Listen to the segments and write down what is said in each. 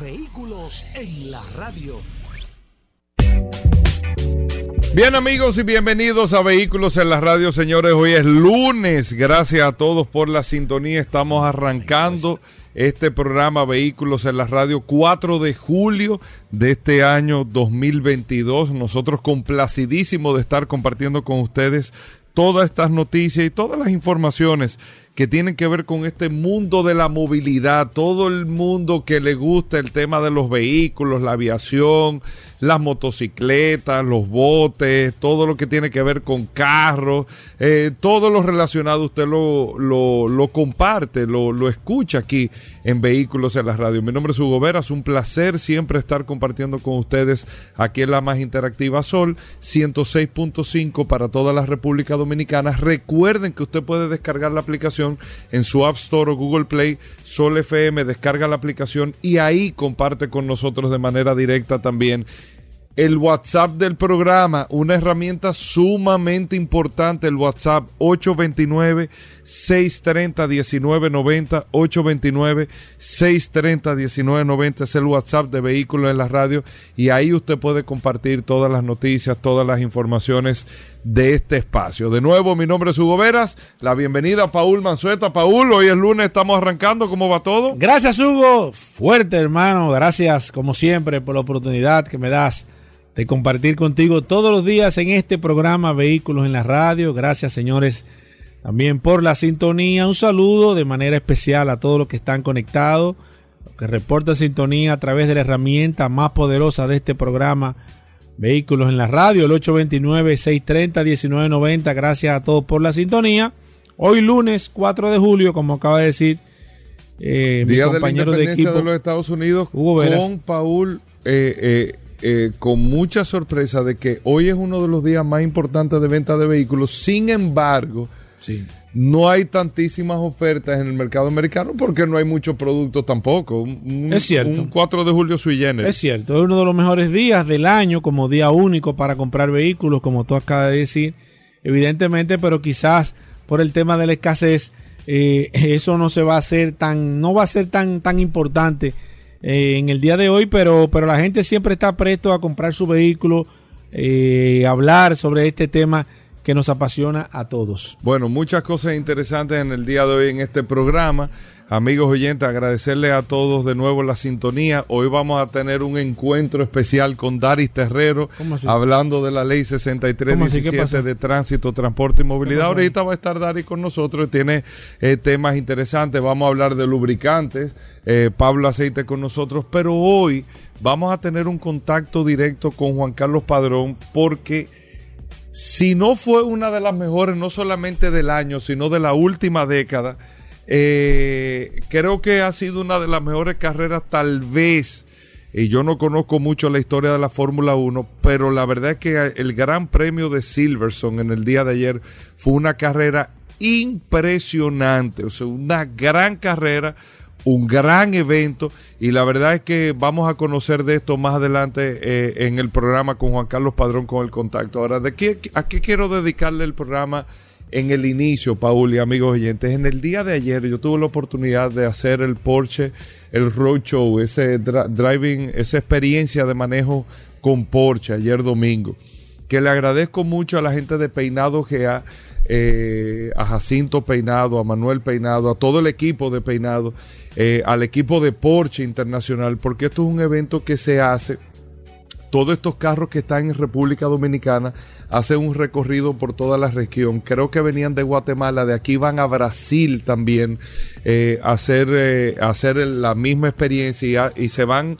Vehículos en la radio. Bien amigos y bienvenidos a Vehículos en la radio, señores. Hoy es lunes. Gracias a todos por la sintonía. Estamos arrancando este programa Vehículos en la radio 4 de julio de este año 2022. Nosotros complacidísimos de estar compartiendo con ustedes todas estas noticias y todas las informaciones que tienen que ver con este mundo de la movilidad, todo el mundo que le gusta el tema de los vehículos, la aviación, las motocicletas, los botes, todo lo que tiene que ver con carros, eh, todo lo relacionado usted lo, lo, comparte, lo, lo, escucha aquí en Vehículos en la Radio. Mi nombre es Hugo Vera, es un placer siempre estar compartiendo con ustedes aquí en la más interactiva Sol 106.5 para toda la República Dominicana. Recuerden que usted puede descargar la aplicación en su App Store o Google Play, Sol FM, descarga la aplicación y ahí comparte con nosotros de manera directa también el WhatsApp del programa, una herramienta sumamente importante, el WhatsApp 829-630-1990, 829-630-1990 es el WhatsApp de Vehículos en la Radio y ahí usted puede compartir todas las noticias, todas las informaciones de este espacio. De nuevo, mi nombre es Hugo Veras, la bienvenida a Paul Manzueta. Paul, hoy es lunes, estamos arrancando, ¿cómo va todo? Gracias Hugo, fuerte hermano, gracias como siempre por la oportunidad que me das de compartir contigo todos los días en este programa Vehículos en la Radio. Gracias, señores, también por la sintonía. Un saludo de manera especial a todos los que están conectados, los que reportan sintonía a través de la herramienta más poderosa de este programa Vehículos en la Radio, el 829-630-1990. Gracias a todos por la sintonía. Hoy lunes 4 de julio, como acaba de decir eh, Día mi compañero de, la independencia de, los Estados Unidos Hugo con Paul eh, eh, eh, con mucha sorpresa de que hoy es uno de los días más importantes de venta de vehículos. Sin embargo, no hay tantísimas ofertas en el mercado americano porque no hay muchos productos tampoco. es cierto. Un 4 de julio sui generis. Es cierto. Es uno de los mejores días del año como día único para comprar vehículos, como tú acabas de decir. Evidentemente, pero quizás por el tema de la escasez, eh, eso no se va a hacer tan, no va a ser tan, tan importante eh, en el día de hoy, pero, pero la gente siempre está presto a comprar su vehículo, eh, hablar sobre este tema que nos apasiona a todos. Bueno, muchas cosas interesantes en el día de hoy en este programa. Amigos oyentes, agradecerles a todos de nuevo la sintonía. Hoy vamos a tener un encuentro especial con Daris Terrero, hablando de la ley 6317 de tránsito, transporte y movilidad. Ahorita va a estar Daris con nosotros, tiene eh, temas interesantes. Vamos a hablar de lubricantes, eh, Pablo Aceite con nosotros, pero hoy vamos a tener un contacto directo con Juan Carlos Padrón porque si no fue una de las mejores, no solamente del año, sino de la última década, eh, creo que ha sido una de las mejores carreras tal vez, y yo no conozco mucho la historia de la Fórmula 1, pero la verdad es que el Gran Premio de Silverson en el día de ayer fue una carrera impresionante, o sea, una gran carrera, un gran evento y la verdad es que vamos a conocer de esto más adelante eh, en el programa con Juan Carlos Padrón con el contacto. Ahora, ¿de qué, ¿a qué quiero dedicarle el programa? en el inicio, Paul y amigos oyentes, en el día de ayer yo tuve la oportunidad de hacer el Porsche, el Roadshow, ese driving, esa experiencia de manejo con Porsche ayer domingo, que le agradezco mucho a la gente de Peinado GA, eh, a Jacinto Peinado, a Manuel Peinado, a todo el equipo de Peinado, eh, al equipo de Porsche Internacional, porque esto es un evento que se hace todos estos carros que están en República Dominicana hacen un recorrido por toda la región. Creo que venían de Guatemala, de aquí van a Brasil también eh, a hacer, hacer la misma experiencia y, se van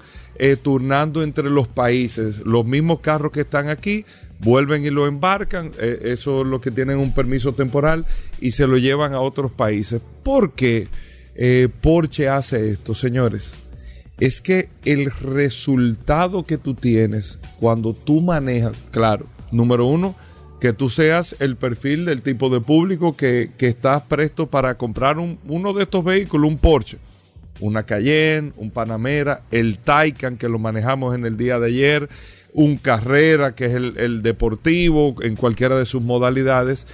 turnando entre los países. Los mismos carros que están aquí vuelven y lo embarcan, eso es lo que tienen un permiso temporal y se lo llevan a otros países. ¿Por qué Porsche hace esto, señores? es que el resultado que tú tienes cuando tú manejas, claro, número uno, que tú seas el perfil del tipo de público que, que estás presto para comprar un, uno de estos vehículos, un Porsche, una Cayenne, un Panamera, el Taycan que lo manejamos en el día de ayer, un Carrera que es el, deportivo en cualquiera de sus modalidades.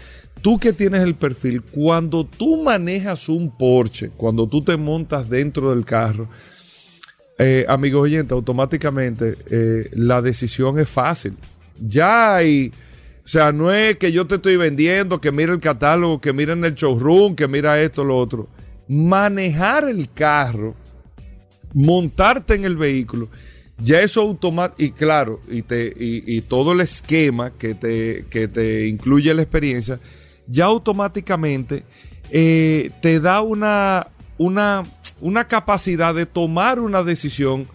Tú que tienes el perfil, cuando tú manejas un Porsche, cuando tú te montas dentro del carro, eh, amigos oyentes, automáticamente eh, la decisión es fácil. Ya hay, o sea, no es que yo te estoy vendiendo, que mira el catálogo, que mira en el showroom, que mira esto, lo otro. Manejar el carro, montarte en el vehículo, ya eso automático, y claro, y, te, y, todo el esquema que te, que te incluye la experiencia, ya automáticamente eh, te da una, una una capacidad de tomar una decisión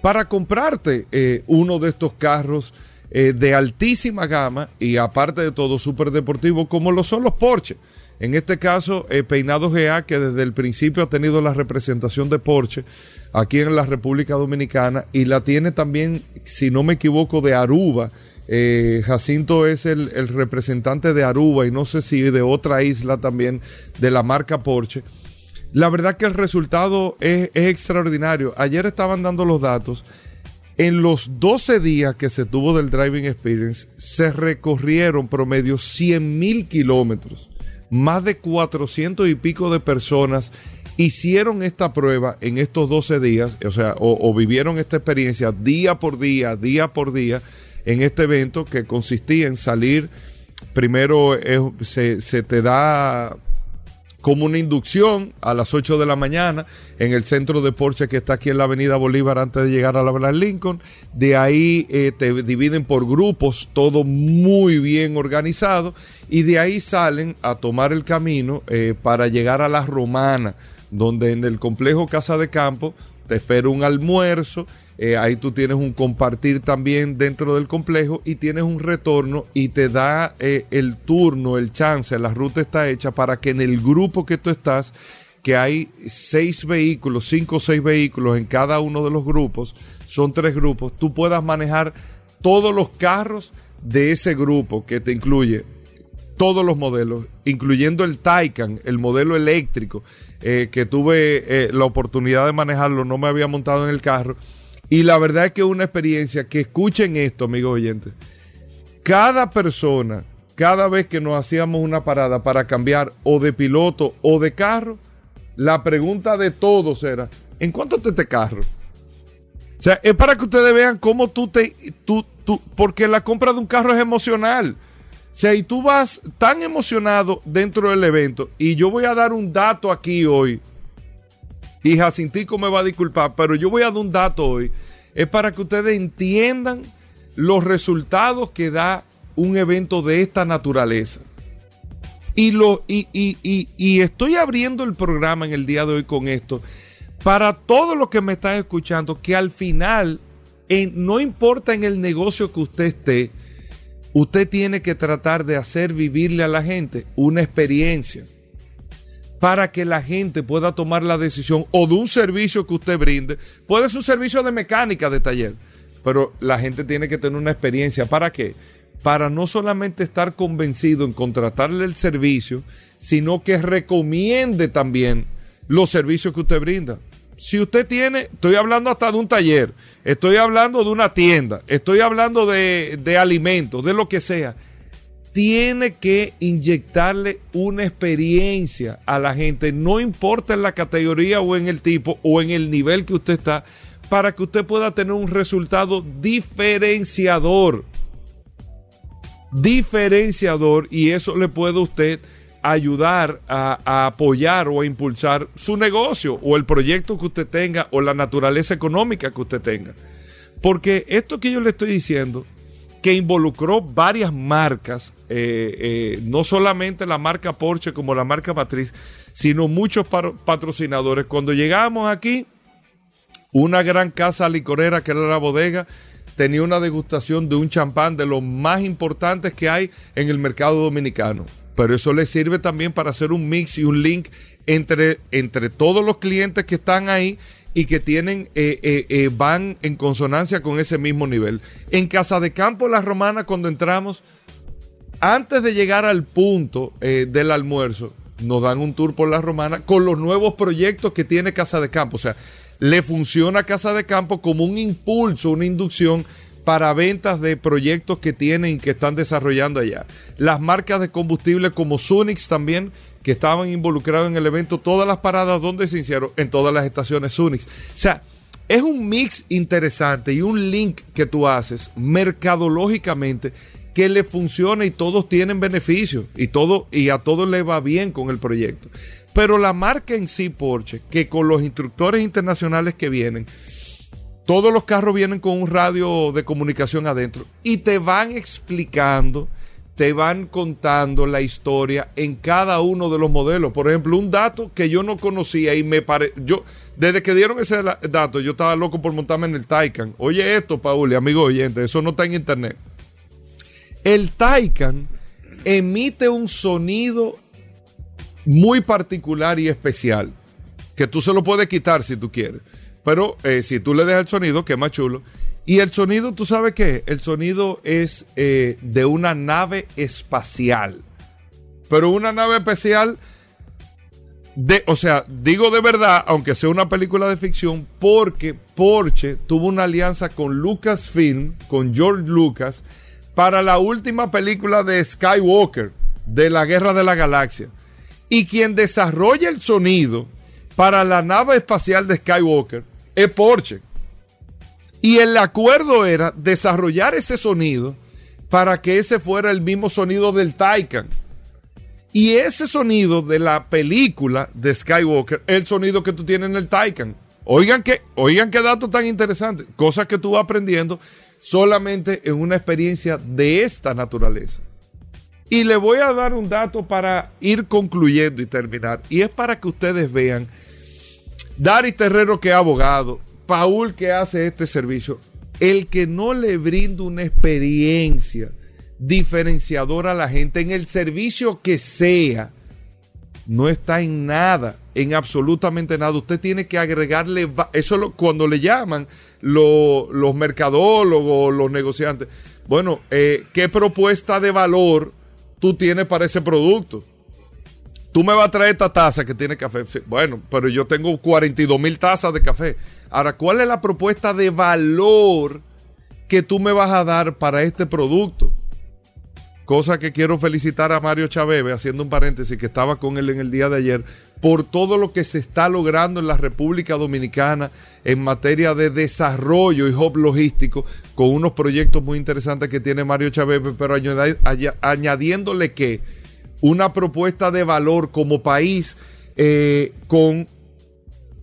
para comprarte eh, uno de estos carros eh, de altísima gama y aparte de todo súper deportivo como lo son los Porsche. En este caso, eh, Peinado GA, que desde el principio ha tenido la representación de Porsche aquí en la República Dominicana y la tiene también, si no me equivoco, de Aruba. Jacinto es el, representante de Aruba y no sé si de otra isla también de la marca Porsche la verdad que el resultado es, extraordinario. Ayer estaban dando los datos. En los 12 días que se tuvo del Driving Experience, se recorrieron promedio 100 mil kilómetros. Más de 400 y pico de personas hicieron esta prueba en estos 12 días, o sea, o, vivieron esta experiencia día por día, día por día, en este evento que consistía en salir, primero se, se te da como una inducción a las 8 de la mañana en el centro de Porsche que está aquí en la Avenida Bolívar antes de llegar a la Abraham Lincoln. De ahí eh, te dividen por grupos, todo muy bien organizado, y de ahí salen a tomar el camino eh, para llegar a la Romana, donde en el complejo Casa de Campo te espera un almuerzo eh, ahí tú tienes un compartir también dentro del complejo y tienes un retorno y te da eh, el turno, el chance, la ruta está hecha para que en el grupo que tú estás, que hay seis vehículos, cinco o seis vehículos en cada uno de los grupos, son tres grupos, tú puedas manejar todos los carros de ese grupo que te incluye todos los modelos, incluyendo el Taycan, el modelo eléctrico, eh, que tuve la oportunidad de manejarlo, no me había montado en el carro y la verdad es que es una experiencia que escuchen esto, amigos oyentes. Cada persona, cada vez que nos hacíamos una parada para cambiar o de piloto o de carro, la pregunta de todos era, ¿en cuánto te este carro? O sea, es para que ustedes vean cómo tú te... Tú, tú, porque la compra de un carro es emocional. O sea, y tú vas tan emocionado dentro del evento, y yo voy a dar un dato aquí hoy, y Jacintico me va a disculpar, pero yo voy a dar un dato hoy. Es para que ustedes entiendan los resultados que da un evento de esta naturaleza. Y, lo, y, y, estoy abriendo el programa en el día de hoy con esto para todos los que me están escuchando, que al final, no importa en el negocio que usted esté, usted tiene que tratar de hacer vivirle a la gente una experiencia para que la gente pueda tomar la decisión o de un servicio que usted brinde. Puede ser un servicio de mecánica de taller, pero la gente tiene que tener una experiencia. ¿Para qué? Para no solamente estar convencido en contratarle el servicio, sino que recomiende también los servicios que usted brinda. Si usted tiene, estoy hablando hasta de un taller, estoy hablando de una tienda, estoy hablando de, de alimentos, de lo que sea tiene que inyectarle una experiencia a la gente, no importa en la categoría o en el tipo o en el nivel que usted está, para que usted pueda tener un resultado diferenciador. Diferenciador y eso le puede usted ayudar a, a, apoyar o a impulsar su negocio o el proyecto que usted tenga o la naturaleza económica que usted tenga. Porque esto que yo le estoy diciendo que involucró varias marcas, eh, eh, no solamente la marca Porsche como la marca Matriz, sino muchos patrocinadores. Cuando llegamos aquí, una gran casa licorera que era la bodega, tenía una degustación de un champán de los más importantes que hay en el mercado dominicano. Pero eso le sirve también para hacer un mix y un link entre, entre todos los clientes que están ahí y que tienen eh, van en consonancia con ese mismo nivel. En Casa de Campo La Romana cuando entramos antes de llegar al punto del almuerzo nos dan un tour por La Romana con los nuevos proyectos que tiene Casa de Campo, o sea, le funciona Casa de Campo como un impulso, una inducción para ventas de proyectos que tienen y que están desarrollando allá. Las marcas de combustible como Sunix también que estaban involucrados en el evento, todas las paradas donde se hicieron, en todas las estaciones Unix. O sea, es un mix interesante y un link que tú haces mercadológicamente que le funciona y todos tienen beneficios y todo y a todos le va bien con el proyecto. Pero la marca en sí Porsche, que con los instructores internacionales que vienen, todos los carros vienen con un radio de comunicación adentro y te van explicando te van contando la historia en cada uno de los modelos. Por ejemplo, un dato que yo no conocía y me parece, yo, desde que dieron ese dato, yo estaba loco por montarme en el Taycan. Oye esto, Paul, y amigo oyente, eso no está en internet. El Taycan emite un sonido muy particular y especial, que tú se lo puedes quitar si tú quieres. Pero eh, si tú le dejas el sonido, que es más chulo, y el sonido, ¿tú sabes qué? El sonido es eh, de una nave espacial. Pero una nave espacial, de, o sea, digo de verdad, aunque sea una película de ficción, porque Porsche tuvo una alianza con Lucasfilm, con George Lucas, para la última película de Skywalker, de la Guerra de la Galaxia. Y quien desarrolla el sonido para la nave espacial de Skywalker es Porsche. Y el acuerdo era desarrollar ese sonido para que ese fuera el mismo sonido del Taycan. Y ese sonido de la película de Skywalker, el sonido que tú tienes en el Taycan. Oigan qué, oigan qué dato tan interesante. Cosas que tú vas aprendiendo solamente en una experiencia de esta naturaleza. Y le voy a dar un dato para ir concluyendo y terminar. Y es para que ustedes vean. Dari Terrero, que es abogado, Paul que hace este servicio, el que no le brinda una experiencia diferenciadora a la gente en el servicio que sea, no está en nada, en absolutamente nada. Usted tiene que agregarle, eso cuando le llaman los mercadólogos, los negociantes. Bueno, eh, ¿qué propuesta de valor tú tienes para ese producto? Tú me vas a traer esta taza que tiene café. bueno, pero yo tengo 42 mil tazas de café. Ahora, ¿cuál es la propuesta de valor que tú me vas a dar para este producto? Cosa que quiero felicitar a Mario Chavebe, haciendo un paréntesis, que estaba con él en el día de ayer, por todo lo que se está logrando en la República Dominicana en materia de desarrollo y hub logístico, con unos proyectos muy interesantes que tiene Mario Chavebe, pero añadiéndole que una propuesta de valor como país eh, con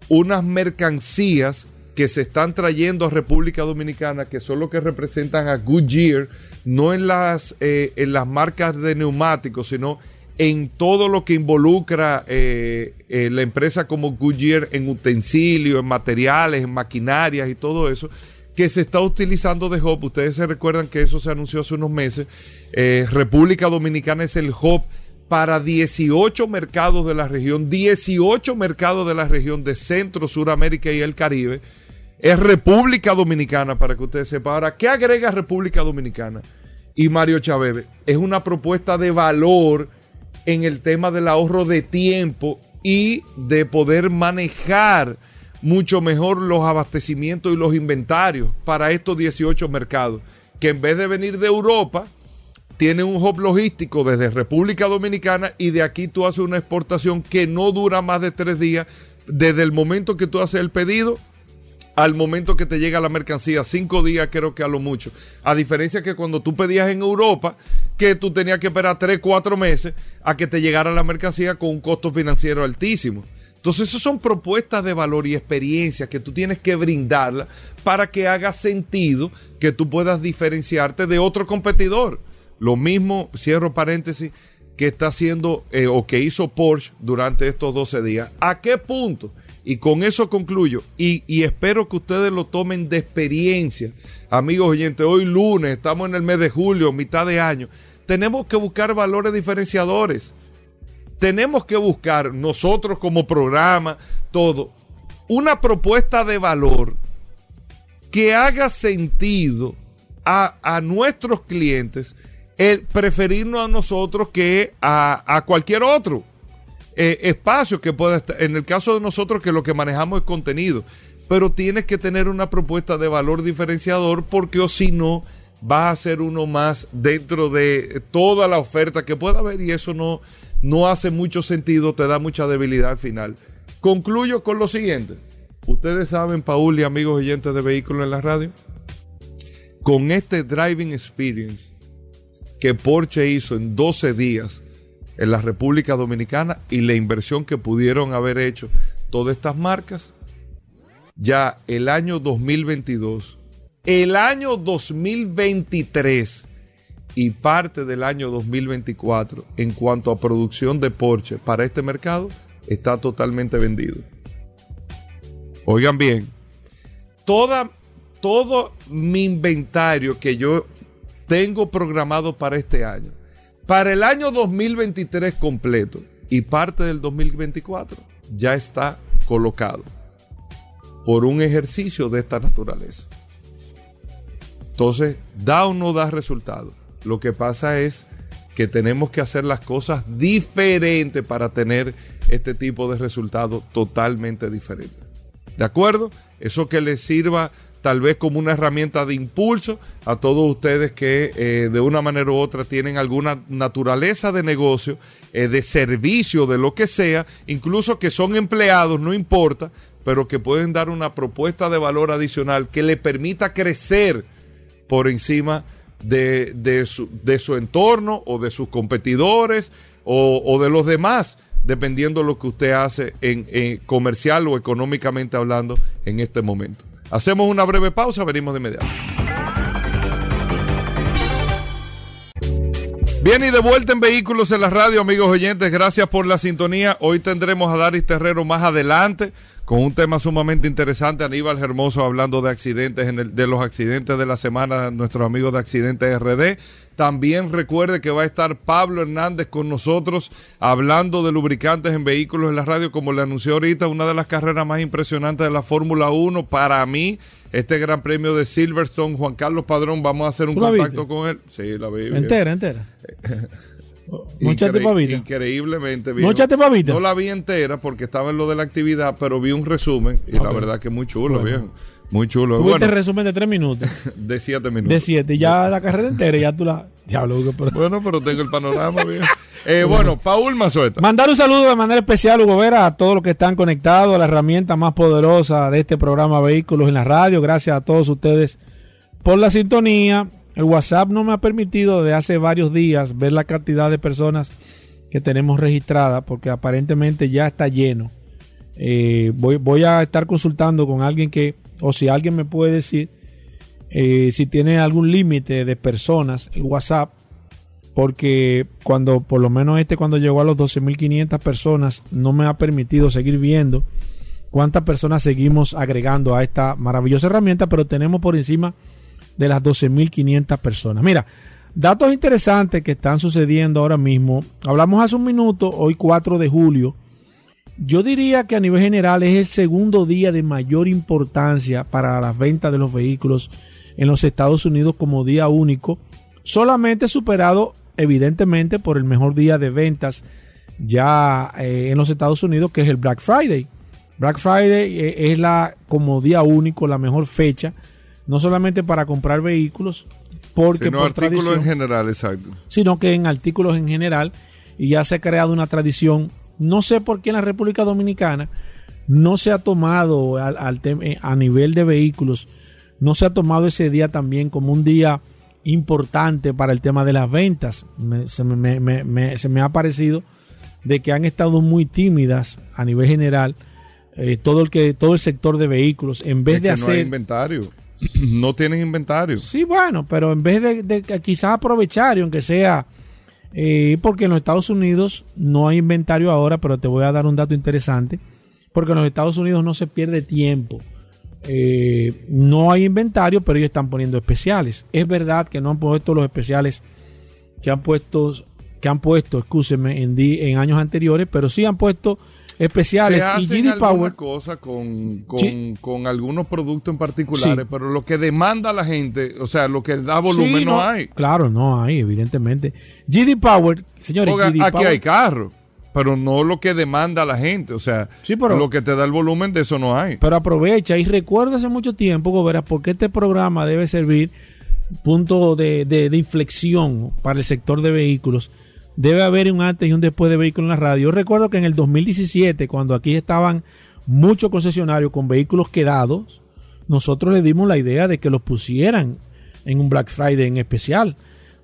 unas mercancías que se están trayendo a República Dominicana, que son los que representan a Goodyear, no en las, eh, en las marcas de neumáticos, sino en todo lo que involucra eh, eh, la empresa como Goodyear en utensilios, en materiales, en maquinarias y todo eso, que se está utilizando de hub. Ustedes se recuerdan que eso se anunció hace unos meses. República Dominicana es el hub para 18 mercados de la región, 18 mercados de la región de Centro, Suramérica y el Caribe. Es República Dominicana, para que ustedes sepan. Ahora, ¿qué agrega República Dominicana? Y Mario Chávez es una propuesta de valor en el tema del ahorro de tiempo y de poder manejar mucho mejor los abastecimientos y los inventarios para estos 18 mercados, que en vez de venir de Europa, tiene un hub logístico desde República Dominicana y de aquí tú haces una exportación que no dura más de tres días, desde el momento que tú haces el pedido al momento que te llega la mercancía, cinco días creo que a lo mucho. A diferencia que cuando tú pedías en Europa, que tú tenías que esperar tres, cuatro meses a que te llegara la mercancía con un costo financiero altísimo. Entonces, esas son propuestas de valor y experiencia que tú tienes que brindarla para que haga sentido que tú puedas diferenciarte de otro competidor. Lo mismo, cierro paréntesis, que está haciendo eh, o que hizo Porsche durante estos 12 días. ¿A qué punto? Y con eso concluyo. Y, espero que ustedes lo tomen de experiencia. Amigos oyentes, hoy lunes, estamos en el mes de julio, mitad de año. Tenemos que buscar valores diferenciadores. Tenemos que buscar nosotros como programa, todo, una propuesta de valor que haga sentido a, nuestros clientes el preferirnos a nosotros que a, cualquier otro eh, espacio que pueda estar. En el caso de nosotros, que lo que manejamos es contenido, pero tienes que tener una propuesta de valor diferenciador porque o si no, vas a ser uno más dentro de toda la oferta que pueda haber y eso no, no hace mucho sentido, te da mucha debilidad al final. Concluyo con lo siguiente. Ustedes saben, Paul y amigos oyentes de vehículos en la radio, con este driving experience que Porsche hizo en 12 días en la República Dominicana y la inversión que pudieron haber hecho todas estas marcas, ya el año 2022, el año 2023 y parte del año 2024 en cuanto a producción de Porsche para este mercado está totalmente vendido. Oigan bien, todo mi inventario que yo tengo programado para este año, para el año 2023 completo y parte del 2024, ya está colocado por un ejercicio de esta naturaleza. Entonces, da o no da resultado. Lo que pasa es que tenemos que hacer las cosas diferentes para tener este tipo de resultados totalmente diferentes. ¿De acuerdo? Eso que les sirva tal vez como una herramienta de impulso a todos ustedes que eh, de una manera u otra tienen alguna naturaleza de negocio, eh, de servicio, de lo que sea, incluso que son empleados, no importa, pero que pueden dar una propuesta de valor adicional que le permita crecer por encima de, de, su, de su, entorno o de sus competidores o, de los demás, dependiendo de lo que usted hace en, comercial o económicamente hablando en este momento. Hacemos una breve pausa, venimos de inmediato. Bien, y de vuelta en Vehículos en la Radio, amigos oyentes, gracias por la sintonía. Hoy tendremos a Daris Terrero más adelante con un tema sumamente interesante. Aníbal Hermoso hablando de accidentes, en el, de los accidentes de la semana, nuestros amigos de Accidentes RD. También recuerde que va a estar Pablo Hernández con nosotros hablando de lubricantes en vehículos en la radio, como le anunció ahorita, una de las carreras más impresionantes de la Fórmula 1 para mí. Este gran premio de Silverstone, Juan Carlos Padrón, vamos a hacer un contacto con él. Sí, la vi. Entera, entera. Increíblemente bien. No la vi entera porque estaba en lo de la actividad, pero vi un resumen y la verdad que muy chulo, bien. Muy chulo. Tuviste el resumen de tres minutos. de siete minutos. De siete. Ya la carrera entera, ya tú la. Bueno, pero tengo el panorama bien. Eh, bueno, Paul Mazueta. Mandar un saludo de manera especial, Hugo Vera, a todos los que están conectados, a la herramienta más poderosa de este programa Vehículos en la Radio. Gracias a todos ustedes por la sintonía. El WhatsApp no me ha permitido de hace varios días ver la cantidad de personas que tenemos registradas porque aparentemente ya está lleno. Eh, voy, a estar consultando con alguien que, o si alguien me puede decir eh, si tiene algún límite de personas el WhatsApp, porque cuando, por lo menos este cuando llegó a los 12.500 personas, no me ha permitido seguir viendo cuántas personas seguimos agregando a esta maravillosa herramienta, pero tenemos por encima de las 12.500 personas. Mira, datos interesantes que están sucediendo ahora mismo. Hablamos hace un minuto, hoy 4 de julio. Yo diría que a nivel general es el segundo día de mayor importancia para las ventas de los vehículos en los Estados Unidos como día único, solamente superado evidentemente por el mejor día de ventas ya eh, en los Estados Unidos que es el Black Friday. Black Friday eh, es la como día único, la mejor fecha no solamente para comprar vehículos, porque sino artículos en general, exacto. Sino que en artículos en general, y ya se ha creado una tradición, no sé por qué en la República Dominicana no se ha tomado al, eh, a nivel de vehículos, no se ha tomado ese día también como un día importante para el tema de las ventas. se, me, ha parecido de que han estado muy tímidas a nivel general eh, todo el que todo el sector de vehículos en vez de hacer inventario no tienen inventario. Sí, bueno, pero en vez de, quizás aprovechar, y aunque sea, eh, porque en los Estados Unidos no hay inventario ahora, pero te voy a dar un dato interesante, porque en los Estados Unidos no se pierde tiempo. Eh, no hay inventario, pero ellos están poniendo especiales. Es verdad que no han puesto los especiales que han puesto, que han puesto, en, en años anteriores, pero sí han puesto especiales. Se y GD Power. cosas con, con, Sí. con algunos productos en particulares, Sí. pero lo que demanda la gente, o sea, lo que da volumen Sí, no, hay. Claro, no hay, evidentemente. GD Power, señores, GD aquí Power. hay carros, pero no lo que demanda la gente, o sea, Sí, pero- lo que te da el volumen de eso no hay. Pero aprovecha y recuerda hace mucho tiempo, Gobera, porque este programa debe servir punto de, de- de inflexión para el sector de vehículos. Debe haber un antes y un después de vehículos en la radio. Yo recuerdo que en el 2017, cuando aquí estaban muchos concesionarios con vehículos quedados, nosotros le dimos la idea de que los pusieran en un Black Friday en especial.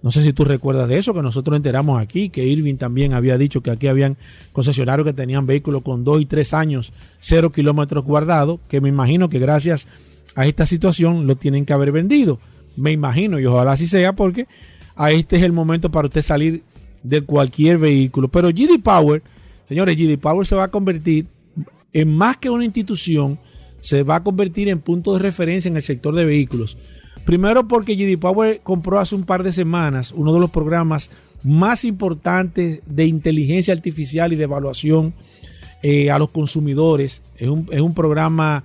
No sé si tú recuerdas de eso, que nosotros enteramos aquí, que Irving también había dicho que aquí habían concesionarios que tenían vehículos con dos y tres años, cero kilómetros guardados, que me imagino que gracias a esta situación lo tienen que haber vendido. Me imagino, y ojalá así sea, porque a este es el momento para usted salir de cualquier vehículo. Pero GD Power, señores, GD Power se va a convertir en más que una institución, se va a convertir en punto de referencia en el sector de vehículos. Primero porque GD Power compró hace un par de semanas uno de los programas más importantes de inteligencia artificial y de evaluación eh, a los consumidores. Es un, es un programa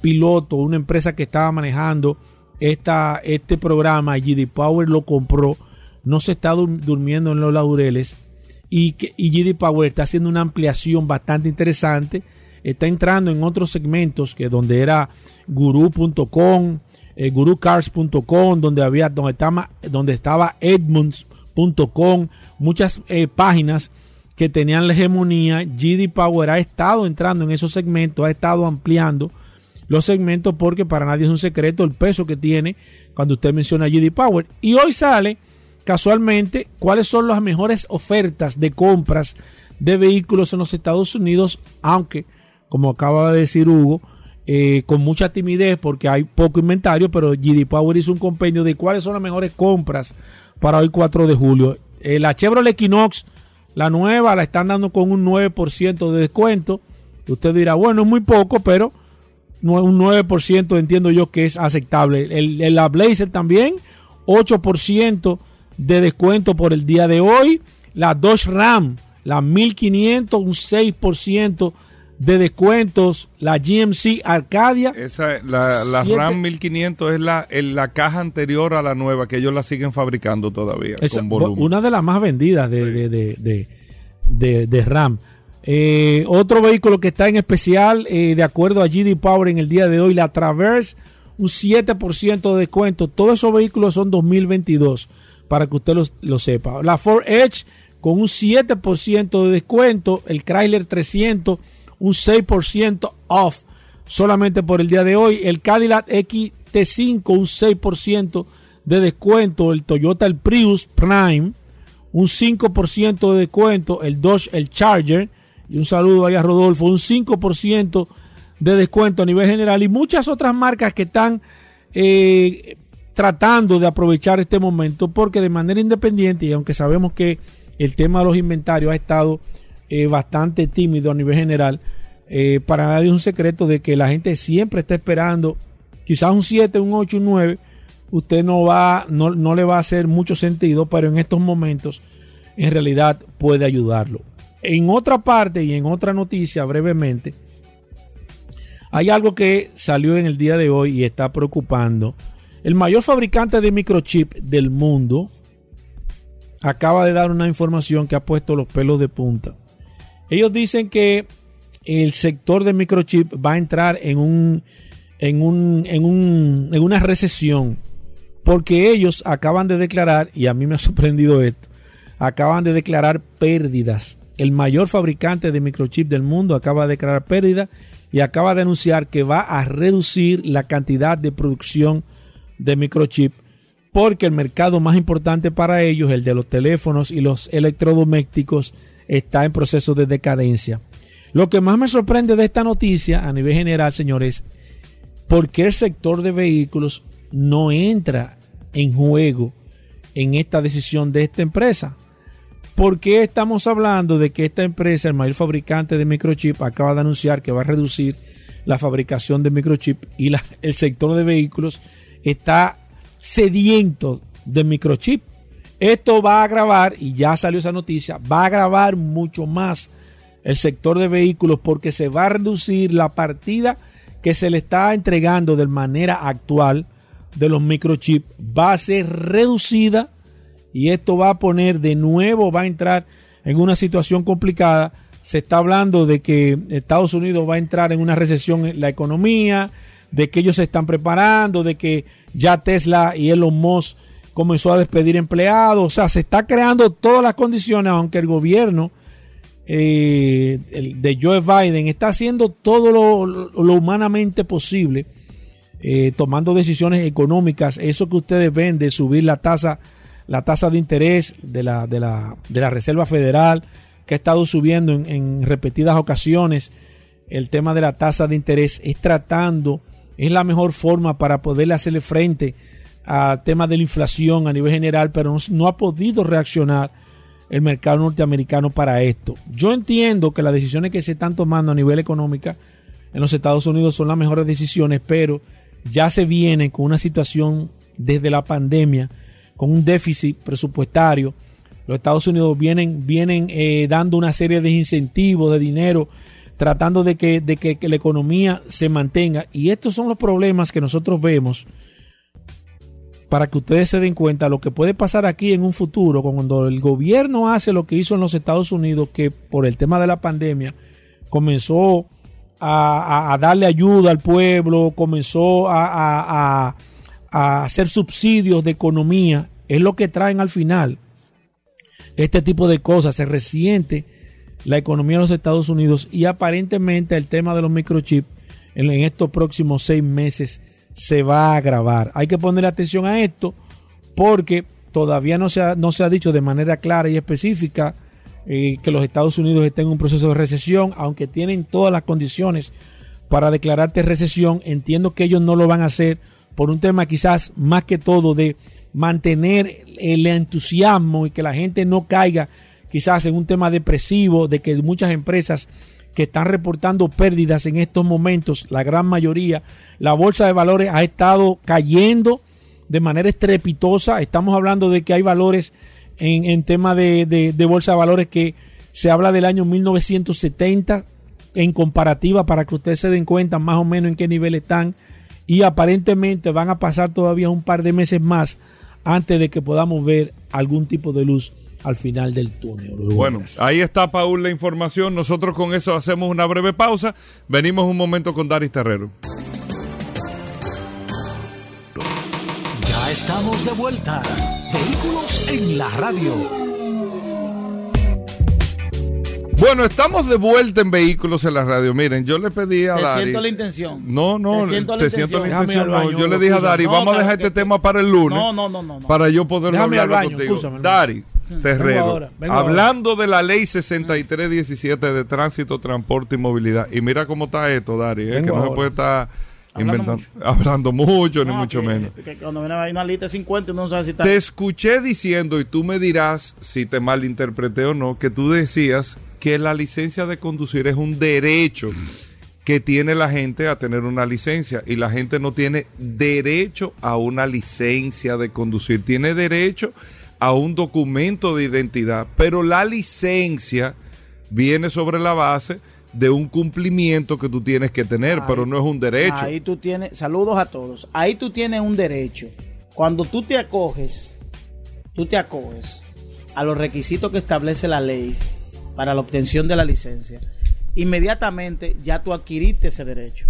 piloto, una empresa que estaba manejando esta, este programa, GD Power lo compró, no se está dur- durmiendo en los laureles y, que, y GD Power está haciendo una ampliación bastante interesante, está entrando en otros segmentos que donde era guru.com, eh, gurucars.com, donde había donde estaba, donde estaba edmunds.com, muchas eh, páginas que tenían la hegemonía, GD Power ha estado entrando en esos segmentos, ha estado ampliando los segmentos porque para nadie es un secreto el peso que tiene cuando usted menciona GD Power. Y hoy sale casualmente cuáles son las mejores ofertas de compras de vehículos en los Estados Unidos, aunque, como acaba de decir Hugo, eh, con mucha timidez porque hay poco inventario, pero GD Power hizo un compendio de cuáles son las mejores compras para hoy 4 de julio. Eh, la Chevrolet Equinox, la nueva, la están dando con un 9% de descuento. Usted dirá, bueno, es muy poco, pero un 9% entiendo yo que es aceptable. El, el- la Blazer también, 8% de descuento por el día de hoy. La Dodge Ram, la 1500, un 6% de descuentos. La GMC Arcadia, Esa, la, la RAM 1500 es la, en la caja anterior a la nueva, que ellos la siguen fabricando todavía, Esa- con volumen. una de las más vendidas de, de, de, de- de- de RAM. Eh, otro vehículo que está en especial, eh, de acuerdo a GD Power en el día de hoy, la Traverse, un 7% de descuento. Todos esos vehículos son 2022, para que usted los- lo sepa. La Ford Edge con un 7% de descuento. El Chrysler 300, un 6% off solamente por el día de hoy. El Cadillac XT5, un 6% de descuento. El Toyota el Prius Prime, un 5% de descuento. El Dodge el Charger, y un saludo ahí a Rodolfo, un 5% de descuento a nivel general. Y muchas otras marcas que están eh, tratando de aprovechar este momento porque de manera independiente, y aunque sabemos que el tema de los inventarios ha estado eh, bastante tímido a nivel general, eh, para nadie es un secreto de que la gente siempre está esperando quizás un 7, un 8, un 9, usted no va, no, no le va a hacer mucho sentido, pero en estos momentos en realidad puede ayudarlo. En otra parte y en otra noticia brevemente, hay algo que salió en el día de hoy y está preocupando. El mayor fabricante de microchip del mundo acaba de dar una información que ha puesto los pelos de punta. Ellos dicen que el sector de microchip va a entrar en un en un en un en una recesión porque ellos acaban de declarar y a mí me ha sorprendido esto. Acaban de declarar pérdidas. El mayor fabricante de microchip del mundo acaba de declarar pérdidas y acaba de anunciar que va a reducir la cantidad de producción de microchip porque el mercado más importante para ellos, el de los teléfonos y los electrodomésticos, está en proceso de decadencia. Lo que más me sorprende de esta noticia a nivel general, señores, por qué el sector de vehículos no entra en juego en esta decisión de esta empresa. ¿Por qué estamos hablando de que esta empresa, el mayor fabricante de microchip, acaba de anunciar que va a reducir la fabricación de microchip y el sector de vehículos está sediento de microchip? Esto va a agravar, y ya salió esa noticia, va a agravar mucho más el sector de vehículos porque se va a reducir la partida que se le está entregando de manera actual de los microchips va a ser reducida y esto va a poner de nuevo, va a entrar en una situación complicada. Se está hablando de que Estados Unidos va a entrar en una recesión en la economía, de que ellos se están preparando, de que ya Tesla y Elon Musk comenzó a despedir empleados. O sea, se está creando todas las condiciones, aunque el gobierno eh, de Joe Biden está haciendo todo lo, humanamente posible, eh, tomando decisiones económicas. Eso que ustedes ven de subir la tasa, la tasa de interés de la, de la, de la Reserva Federal, que ha estado subiendo en, en repetidas ocasiones, el tema de la tasa de interés es tratando, es la mejor forma para poderle hacerle frente a temas de la inflación a nivel general, pero no, ha podido reaccionar el mercado norteamericano para esto. Yo entiendo que las decisiones que se están tomando a nivel económico en los Estados Unidos son las mejores decisiones, pero ya se viene con una situación desde la pandemia, con un déficit presupuestario. Los Estados Unidos vienen, vienen eh, dando una serie de incentivos de dinero, tratando de que, de que la economía se mantenga. Y estos son los problemas que nosotros vemos para que ustedes se den cuenta lo que puede pasar aquí en un futuro cuando el gobierno hace lo que hizo en los Estados Unidos, que por el tema de la pandemia comenzó a, darle ayuda al pueblo, comenzó a, a hacer subsidios de economía, es lo que traen al final este tipo de cosas. Se resiente la economía de los Estados Unidos y aparentemente el tema de los microchips en estos próximos seis meses se va a agravar. Hay que poner atención a esto porque todavía no se ha, no se ha dicho de manera clara y específica eh, que los Estados Unidos estén en un proceso de recesión, aunque tienen todas las condiciones para declararte recesión. Entiendo que ellos no lo van a hacer por un tema quizás más que todo de mantener el entusiasmo y que la gente no caiga quizás en un tema depresivo, de que muchas empresas que están reportando pérdidas en estos momentos, la gran mayoría, la bolsa de valores ha estado cayendo de manera estrepitosa. Estamos hablando de que hay valores en, tema de, de, bolsa de valores que se habla del año 1970 en comparativa para que ustedes se den cuenta más o menos en qué nivel están y aparentemente van a pasar todavía un par de meses más antes de que podamos ver algún tipo de luz al final del túnel. Bueno, ahí está, Paul, la información. Nosotros con eso hacemos una breve pausa. Venimos un momento con Daris Terrero. Ya estamos de vuelta. Vehículos en la radio. Bueno, estamos de vuelta en Vehículos en la Radio. Miren, yo le pedí a Dari. Te siento la intención. No, no, te siento la intención. no. Yo le dije a Dari, vamos a dejar este tema para el lunes. No, no, no, no. Para yo poder hablar contigo. Dari, Terrero. hablando de la ley 6317 de tránsito, transporte y movilidad. Y mira cómo está esto, Dari, ¿eh? que no se puede estar hablando mucho, ni mucho menos. cuando viene hay una lista de 50 no sabes si está... Te escuché diciendo, y tú me dirás si te malinterpreté o no, que tú decías que la licencia de conducir es un derecho que tiene la gente a tener una licencia y la gente no tiene derecho a una licencia de conducir, tiene derecho a un documento de identidad, pero la licencia viene sobre la base de un cumplimiento que tú tienes que tener, pero no es un derecho. Ahí tú tienes, saludos a todos, ahí tú tienes un derecho. Cuando tú te acoges, tú te acoges a los requisitos que establece la ley para la obtención de la licencia, inmediatamente ya tú adquiriste ese derecho.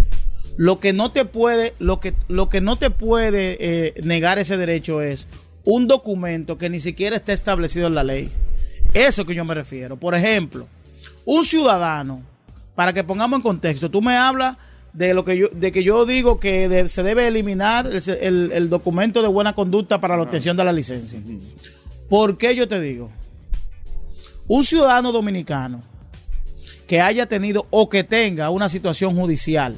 Lo que no te puede, lo que, lo que no te puede eh, negar ese derecho es un documento que ni siquiera está establecido en la ley. Eso que yo me refiero. Por ejemplo, un ciudadano, para que pongamos en contexto, tú me hablas de lo que yo, de que yo digo que se debe eliminar el, el, documento de buena conducta para la obtención de la licencia. ¿Por qué yo te digo? Un ciudadano dominicano que haya tenido o que tenga una situación judicial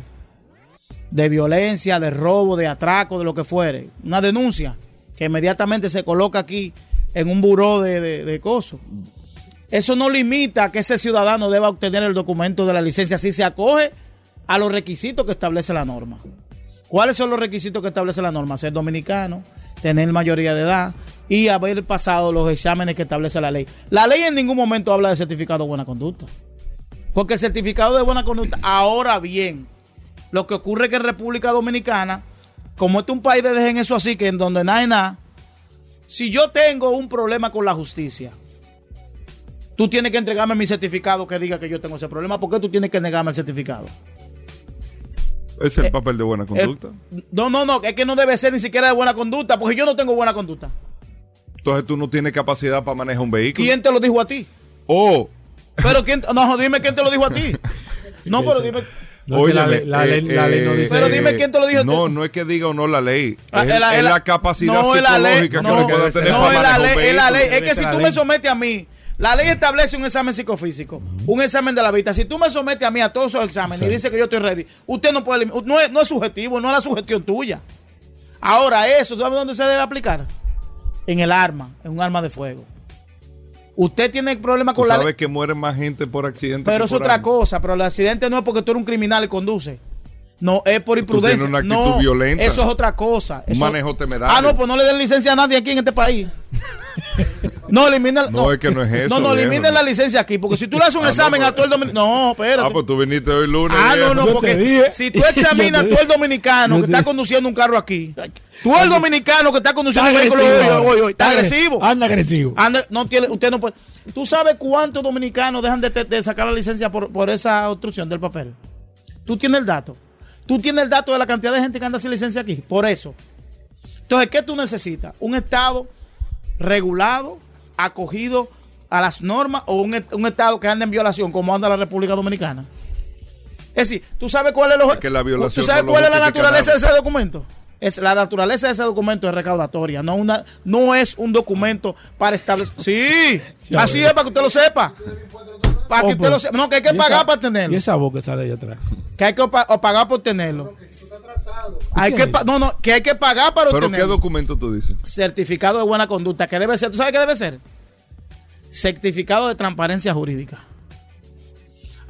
de violencia, de robo, de atraco, de lo que fuere, una denuncia que inmediatamente se coloca aquí en un buró de, de, coso. Eso no limita que ese ciudadano deba obtener el documento de la licencia si se acoge a los requisitos que establece la norma. ¿Cuáles son los requisitos que establece la norma? Ser dominicano, tener mayoría de edad, y haber pasado los exámenes que establece la ley. La ley en ningún momento habla de certificado de buena conducta. Porque el certificado de buena conducta, ahora bien, lo que ocurre es que en República Dominicana, como este es un país de dejen eso así, que en donde nada es nada, si yo tengo un problema con la justicia, tú tienes que entregarme mi certificado que diga que yo tengo ese problema. ¿Por qué tú tienes que negarme el certificado? Ese es el papel de buena conducta. Eh, no, no, no, es que no debe ser ni siquiera de buena conducta, porque yo no tengo buena conducta. Entonces tú no tienes capacidad para manejar un vehículo. ¿Quién te lo dijo a ti? Oh, Pero quién, no, dime quién te lo dijo a ti. No, pero dime. No, la, ley- la ley- eh, la ley no eh, dice. Pero dime quién te lo dijo. No, no es que diga o no la ley. Ah, es, la- es la- la capacidad no, es la ley, psicológica que no, le pueda tener no, para es la ley, es la ley. Es que si tú me sometes a mí, la ley establece un examen psicofísico, un examen de la vista. Si tú me sometes a mí a todos esos exámenes y dices que yo estoy ready, usted no puede, no es, no es subjetivo, no es la sugestión tuya. Ahora, eso, ¿sabes dónde se debe aplicar? En el arma, en un arma de fuego. Usted tiene problemas Tú con la sabes ley. que muere más gente por accidente. Pero que es por otra cosa, pero el accidente no es porque tú eres un criminal y conduce. No, es por imprudencia. tienes una actitud no, violenta. Eso es otra cosa. Un manejo temerario. Ah, no, pues no le den licencia a nadie aquí en este país. No, eliminen. No, es que no es eso, No, no, no. la licencia aquí, porque si tú le haces un Ah, no, examen a todo el dominicano. No, espérate. Ah, pues tú viniste hoy lunes. Ah, no, no, porque si tú examinas a todo el dominicano que está conduciendo un carro aquí, tú el dominicano que está conduciendo Está un vehículo hoy, hoy, hoy, está Está agres- agresivo. Anda agresivo. Anda, no tiene, usted no puede. ¿Tú sabes cuántos dominicanos dejan de, de sacar la licencia por, por esa obstrucción del papel? Tú tienes el dato. Tú tienes el dato de la cantidad de gente que anda sin licencia aquí. Por eso. Entonces, ¿qué tú necesitas? ¿Un Estado regulado, acogido a las normas o un, un Estado que anda en violación como anda la República Dominicana? Es decir, ¿tú sabes cuál es, lo- Es que la ¿tú sabes no cuál es la naturaleza de ese documento? Es, la naturaleza de ese documento es recaudatoria, no, una, no es un documento para establecer. Sí, Ya así veo. es para que usted lo sepa. Para que usted lo sepa. No, que hay que ¿Y pagar esa- para Y tenerlo. esa voz que sale ahí atrás. Que hay que pagar por tenerlo. Hay que no, no, que hay que pagar para ¿Pero qué obtenerlo. documento tú dices? Certificado de buena conducta, que debe ser, ¿tú sabes qué debe ser? Certificado de transparencia jurídica.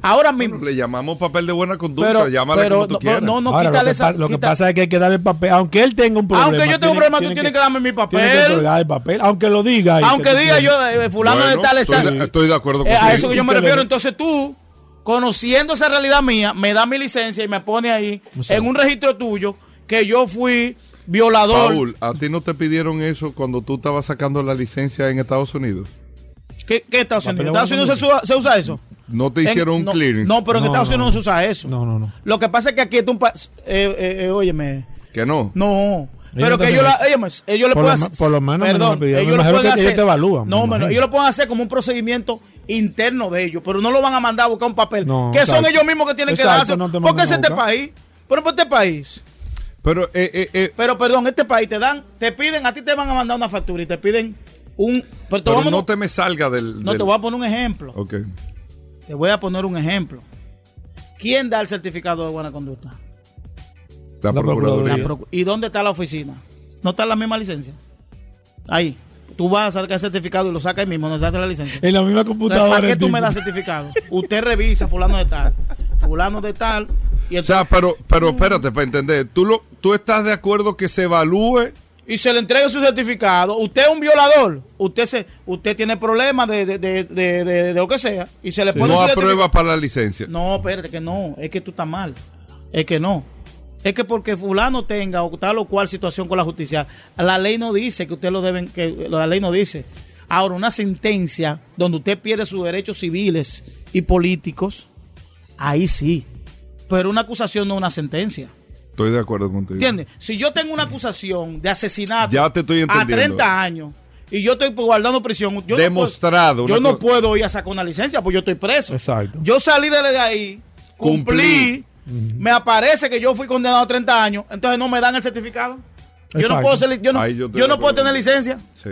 Ahora mismo. Le llamamos papel de buena conducta. Pero, llámale pero como tú no, quieras. no, no, Ahora, lo, quítale que esa. pasa, lo que quita- pasa es que hay que darle el papel. Aunque él tenga un problema. Aunque yo tenga un problema, tú tienes que darme mi papel. Tienes que el papel. Aunque lo diga. Aunque que diga yo, eh, fulano Bueno, de tal está. estoy, de, estoy de acuerdo Eh, contigo. a eso que yo me que refiero. Entonces tú, conociendo esa realidad mía, me da mi licencia y me pone ahí en un registro tuyo que yo fui violador. Paul, ¿a ti no te pidieron eso cuando tú estabas sacando la licencia en Estados Unidos? ¿Qué, qué Estados Unidos? de ¿Estados Unidos se, usa- se usa eso? ¿No te En- hicieron un no, clearance? No, pero en No, Estados no, Unidos no no. se usa eso. No, no, no. Lo que pasa es que aquí es un país. Eh, eh, eh, óyeme. Que no. No. Ellos Pero que ellos, la, ellos, ellos le pueden hacer. por lo menos me lo Perdón. Me ellos lo pueden que ellos hacer. te evalúan, No, bueno, imagino. ellos lo pueden hacer como un procedimiento interno de ellos, pero no lo van a mandar a buscar un papel. No, que son ellos mismos que tienen Exacto, que darse. no porque es este país. Pero por este país. Pero, eh, eh, eh, Pero perdón, este país te dan, te piden, a ti te van a mandar una factura y te piden un. Pero te, pero vamos a- no te me salga del... no, del- te voy a poner un ejemplo. Ok. Te voy a poner un ejemplo. ¿Quién da el certificado de buena conducta? La, La Procuraduría. La ¿Y dónde está la oficina? ¿No está en la misma licencia? Ahí. Tú vas a sacar el certificado y lo sacas ahí mismo, no saca la licencia. En la misma computadora. ¿Para qué el tú me das certificado? Usted revisa fulano de tal, fulano de tal, y, O sea, pero, pero espérate, para entender. ¿Tú, lo, ¿Tú estás de acuerdo que se evalúe? y se le entrega su certificado. Usted es un violador. Usted se, usted tiene problemas de, de, de, de, de- de lo que sea y se le pone No aprueba para la licencia. No, espérate, que no. Es que tú estás mal. Es que no. Es que porque fulano tenga o tal o cual situación con la justicia, la ley no dice que usted lo deben, que la ley no dice. Ahora, una sentencia donde usted pierde sus derechos civiles y políticos, ahí sí. Pero una acusación no es una sentencia. Estoy de acuerdo contigo. ¿Entiendes? Si yo tengo una acusación de asesinato Ya te estoy a entendiendo. 30 años y yo estoy guardando prisión, yo Demostrado, No puedo, yo no puedo ir a sacar una licencia porque yo estoy preso. Exacto. Yo salí de de ahí, cumplí, me aparece que yo fui condenado a 30 años, entonces no me dan el certificado. Yo no puedo ser, li- yo no, Ahí yo estoy yo de no puedo acuerdo tener licencia. Sí.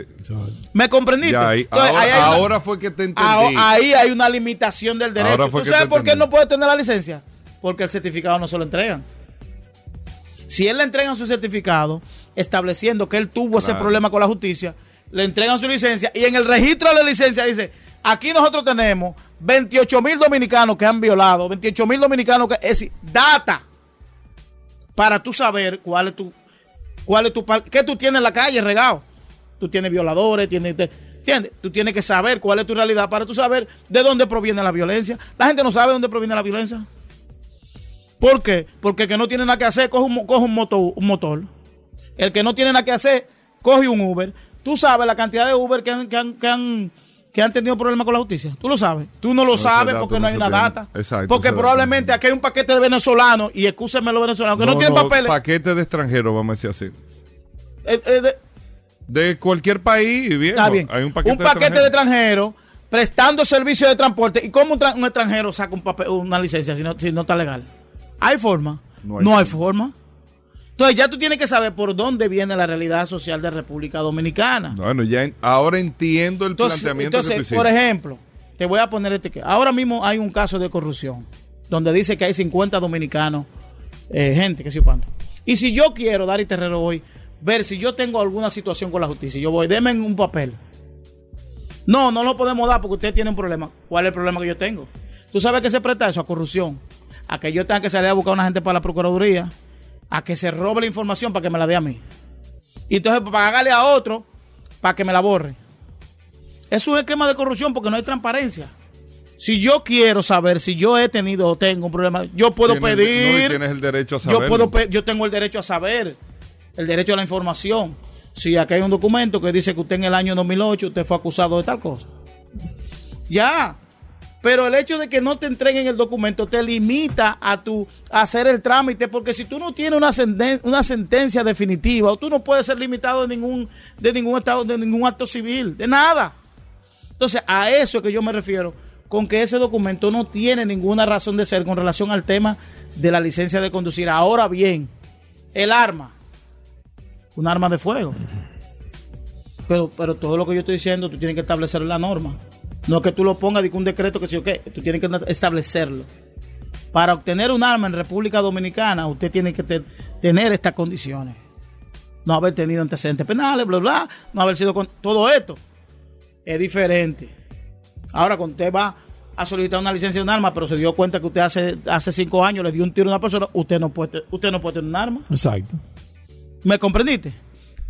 ¿Me comprendiste? Ahí- Entonces, ahora, ahí hay una- ahora fue que te entendí. Ah, ahí hay una limitación del derecho. ¿Tú sabes por qué no puede tener la licencia? Porque el certificado no se lo entregan. Si él le entregan su certificado estableciendo que él tuvo ese problema con la justicia, le entregan su licencia y en el registro de la licencia dice, aquí nosotros tenemos 28 mil dominicanos que han violado, 28 mil dominicanos que... Es data para tú saber cuál es tu... Cuál es tu ¿Qué tú tienes en la calle regado? Tú tienes violadores, tienes... te- ¿Entiendes? Tú tienes que saber cuál es tu realidad para tú saber de dónde proviene la violencia. La gente no sabe de dónde proviene la violencia. ¿Por qué? Porque el que no tiene nada que hacer coge un, coge un motor. El que no tiene nada que hacer coge un Uber. Tú sabes la cantidad de Uber que han, que han, que han, que han tenido problemas con la justicia. Tú lo sabes. Tú no lo No, sabes dato porque no hay una tiene. data. Exacto, porque dato probablemente aquí hay un paquete de venezolanos, y escúsenme los venezolanos, que no, tienen papeles. Paquete de extranjeros, vamos a decir así. Eh, eh, de- De cualquier país, bien. Está bien. Hay un paquete, de extranjeros prestando servicio de transporte. ¿Y cómo un, tra- un extranjero saca un papel, una licencia si no, si no está legal? ¿Hay forma? No hay, forma. Entonces ya tú tienes que saber por dónde viene la realidad social de República Dominicana. Bueno, ya en- ahora entiendo el Entonces, planteamiento entonces que por ejemplo, te voy a poner este que ahora mismo hay un caso de corrupción donde dice que hay 50 dominicanos, eh, gente, que sé cuánto. Y si yo quiero, Dari Terrero, hoy, ver si yo tengo alguna situación con la justicia, yo voy, denme un papel. No, no lo podemos dar porque usted tiene un problema. ¿Cuál es el problema que yo tengo? ¿Tú sabes que se presta eso a corrupción? A que yo tenga que salir a buscar a una gente para la Procuraduría, a que se robe la información para que me la dé a mí. Y entonces pagarle a otro para que me la borre. Es un esquema de corrupción porque no hay transparencia. Si yo quiero saber si yo he tenido o tengo un problema, yo puedo Tienes- pedir. no, y tienes el derecho a yo puedo yo tengo el derecho a saber, el derecho a la información. Si aquí hay un documento que dice que usted en el año 2008 usted fue acusado de tal cosa. Ya. Pero el hecho de que no te entreguen el documento te limita a tu a hacer el trámite, porque si tú no tienes una, senden- una sentencia definitiva, o tú no puedes ser limitado de ningún, de ningún estado, de ningún acto civil, de nada. Entonces, a eso es que yo me refiero, con que ese documento no tiene ninguna razón de ser con relación al tema de la licencia de conducir. Ahora bien, el arma, un arma de fuego. Pero, pero todo lo que yo estoy diciendo, tú tienes que establecer la norma. No que tú lo pongas de un decreto que sí o qué, tú tienes que establecerlo. Para obtener un arma en República Dominicana, usted tiene que te- tener estas condiciones. No haber tenido antecedentes penales, bla, bla, no haber sido con todo esto. Es diferente. Ahora, cuando usted va a solicitar una licencia de un arma, pero se dio cuenta que usted hace, hace cinco años le dio un tiro a una persona, usted no puede, usted no puede tener un arma. Exacto. ¿Me comprendiste?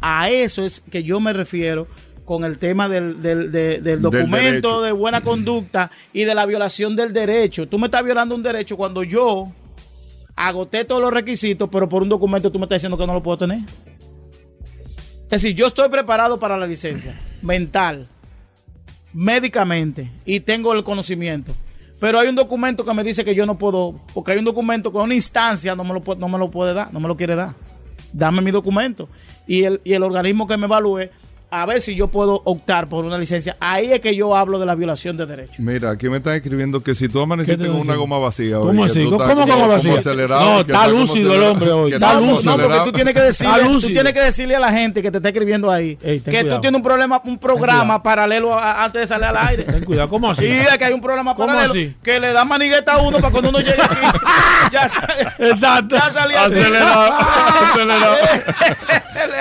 A eso es que yo me refiero con el tema del, del- de- del documento de buena conducta y de la violación del derecho. Tú me estás violando un derecho cuando yo agoté todos los requisitos, pero por un documento tú me estás diciendo que no lo puedo tener. Es decir, yo estoy preparado para la licencia, mental, médicamente, y tengo el conocimiento. Pero hay un documento que me dice que yo no puedo, porque hay un documento con una instancia no me lo, puede- no me lo puede dar, no me lo quiere dar. Dame mi documento. Y el, y el organismo que me evalúe, a ver si yo puedo optar por una licencia. Ahí es que yo hablo de la violación de derechos. Mira, aquí me están escribiendo que si tú ¿Qué amaneciste te con una goma vacía. hoy, ¿Cómo así? ¿Cómo como vacía? acelerado, No, está lúcido el hombre hoy, está lúcido. no, porque tú tienes que decirle, tú tienes que decirle a la gente que te está escribiendo ahí Ey, que cuidado. tú tienes un problema, un programa paralelo a- antes de salir al aire. Ten cuidado, ¿cómo así? Sí, es que hay un programa ¿Cómo paralelo así? que le da manigueta a uno para cuando uno llegue aquí. ya, Exacto. ya salía así. Acelerado, acelerado.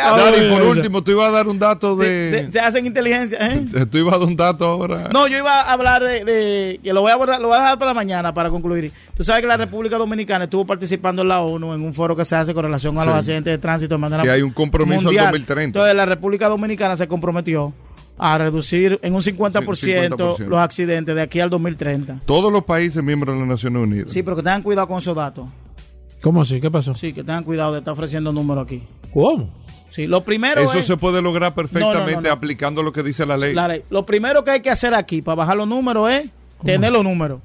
Hago- Dani, por Ay, último, tú ibas a dar un dato de... se hacen inteligencia. ¿eh? Tú ibas a dar un dato ahora. No, yo iba a hablar de, de- que lo voy a abordar- lo voy a dejar para mañana para concluir. Tú sabes que la República Dominicana estuvo participando en la ONU en un foro que se hace con relación a Sí. los accidentes de tránsito de manera Que hay un compromiso al mundial. 2030. Entonces la República Dominicana se comprometió a reducir en un 50%, Sí, 50%. los accidentes de aquí al 2030. Todos los países miembros de las Naciones Unidas. Sí, pero que tengan cuidado con esos datos. ¿Cómo así? ¿Qué pasó? Sí, que tengan cuidado de estar ofreciendo números aquí. ¿Cómo? Sí, lo primero Eso es se puede lograr perfectamente No, no, no, no. aplicando lo que dice la ley. la ley. Lo primero que hay que hacer aquí para bajar los números es tener los números.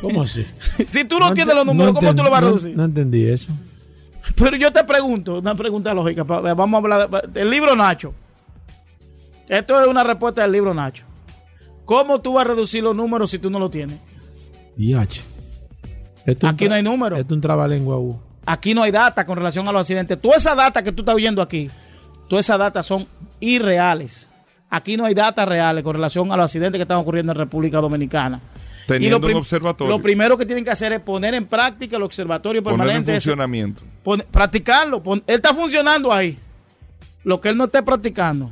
¿Cómo así? si tú no, tienes los números, no ¿cómo tú lo vas a no- reducir? No entendí eso. Pero yo te pregunto, una pregunta lógica. Vamos a hablar de- del libro Nacho. Esto es una respuesta del libro Nacho. ¿Cómo tú vas a reducir los números si tú no los tienes? DH. Aquí no hay tra- número. Esto es un trabalengua. uh. Aquí no hay data con relación a los accidentes. Toda esa data que tú estás oyendo aquí, todas esas datas son irreales. Aquí no hay datas reales con relación a los accidentes que están ocurriendo en República Dominicana. Teniendo Y lo un observatorio. Lo primero que tienen que hacer es poner en práctica el observatorio Poner en permanente. ese- funcionamiento. Pon- practicarlo. pon- él está funcionando ahí. Lo que él no esté practicando.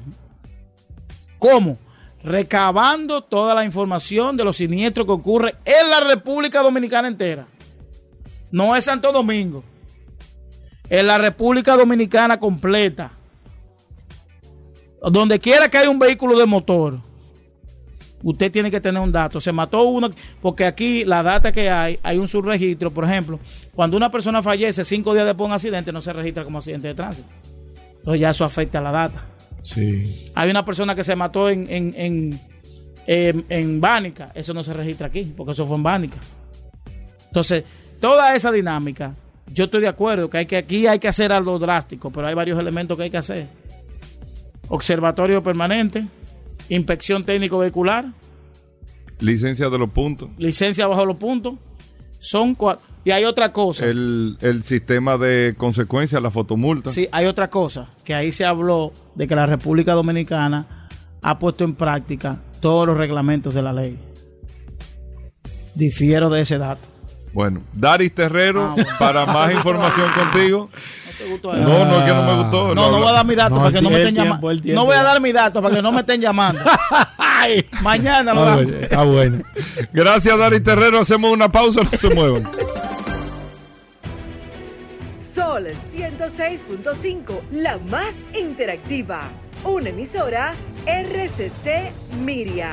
¿Cómo? Recabando toda la información de los siniestros que ocurre en la República Dominicana entera. No es Santo Domingo. En la República Dominicana completa. Donde quiera que haya un vehículo de motor, usted tiene que tener un dato. Se mató uno, porque aquí la data que hay, hay un subregistro, por ejemplo, cuando una persona fallece cinco días después de un accidente, no se registra como accidente de tránsito. Entonces ya eso afecta a la data. Sí. Hay una persona que se mató en, en, en, en, en Bánica, eso no se registra aquí, porque eso fue en Bánica. Entonces, toda esa dinámica, yo estoy de acuerdo que, hay que aquí hay que hacer algo drástico, pero hay varios elementos que hay que hacer. Observatorio permanente, inspección técnico vehicular, Licencia de los puntos. licencia bajo los puntos. Son y hay otra cosa. El, el sistema de consecuencias, la fotomulta. Sí, hay otra cosa, que ahí se habló de que la República Dominicana ha puesto en práctica todos los reglamentos de la ley. Difiero de ese dato. Bueno, Daris Terrero, Ah, bueno. para más información contigo. ¿No te gustó No, es que no me gustó. No, no, voy a dar mi dato No, para que no me estén llamando. No voy a dar mi dato para que no me estén llamando. Mañana lo Ah, damos. bueno, Está bueno. Gracias, Daris Terrero. Hacemos una pausa, no se muevan. Sol 106.5, la más interactiva. Una emisora RCC Miria.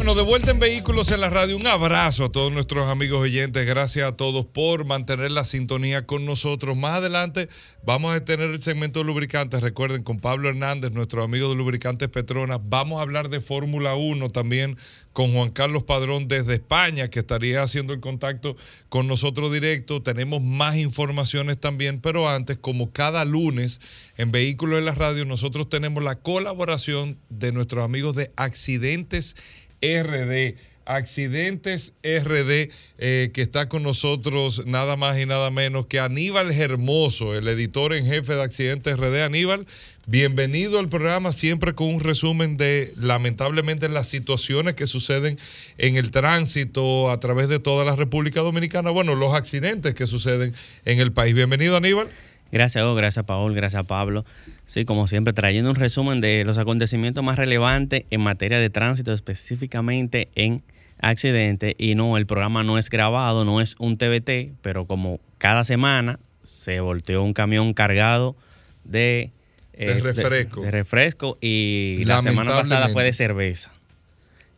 Bueno, de vuelta en Vehículos en la Radio, un abrazo a todos nuestros amigos oyentes. Gracias a todos por mantener la sintonía con nosotros. Más adelante vamos a tener el segmento de lubricantes. Recuerden, con Pablo Hernández, nuestro amigo de Lubricantes Petronas, vamos a hablar de Fórmula 1 también con Juan Carlos Padrón desde España, que estaría haciendo el contacto con nosotros directo. Tenemos más informaciones también, pero antes, como cada lunes en Vehículos en la Radio, nosotros tenemos la colaboración de nuestros amigos de Accidentes RD. Accidentes RD, eh, que está con nosotros nada más y nada menos que Aníbal Hermoso, el editor en jefe de Accidentes RD. Aníbal, bienvenido al programa, siempre con un resumen de lamentablemente las situaciones que suceden en el tránsito a través de toda la República Dominicana, bueno, los accidentes que suceden en el país. Bienvenido, Aníbal. Gracias, Hugo, gracias, Paul, gracias, Pablo. Sí, como siempre, trayendo un resumen de los acontecimientos más relevantes en materia de tránsito, específicamente en accidentes. Y no, el programa no es grabado, no es un TBT, pero como cada semana se volteó un camión cargado de, eh, De refresco. de refresco y la semana pasada fue de cerveza.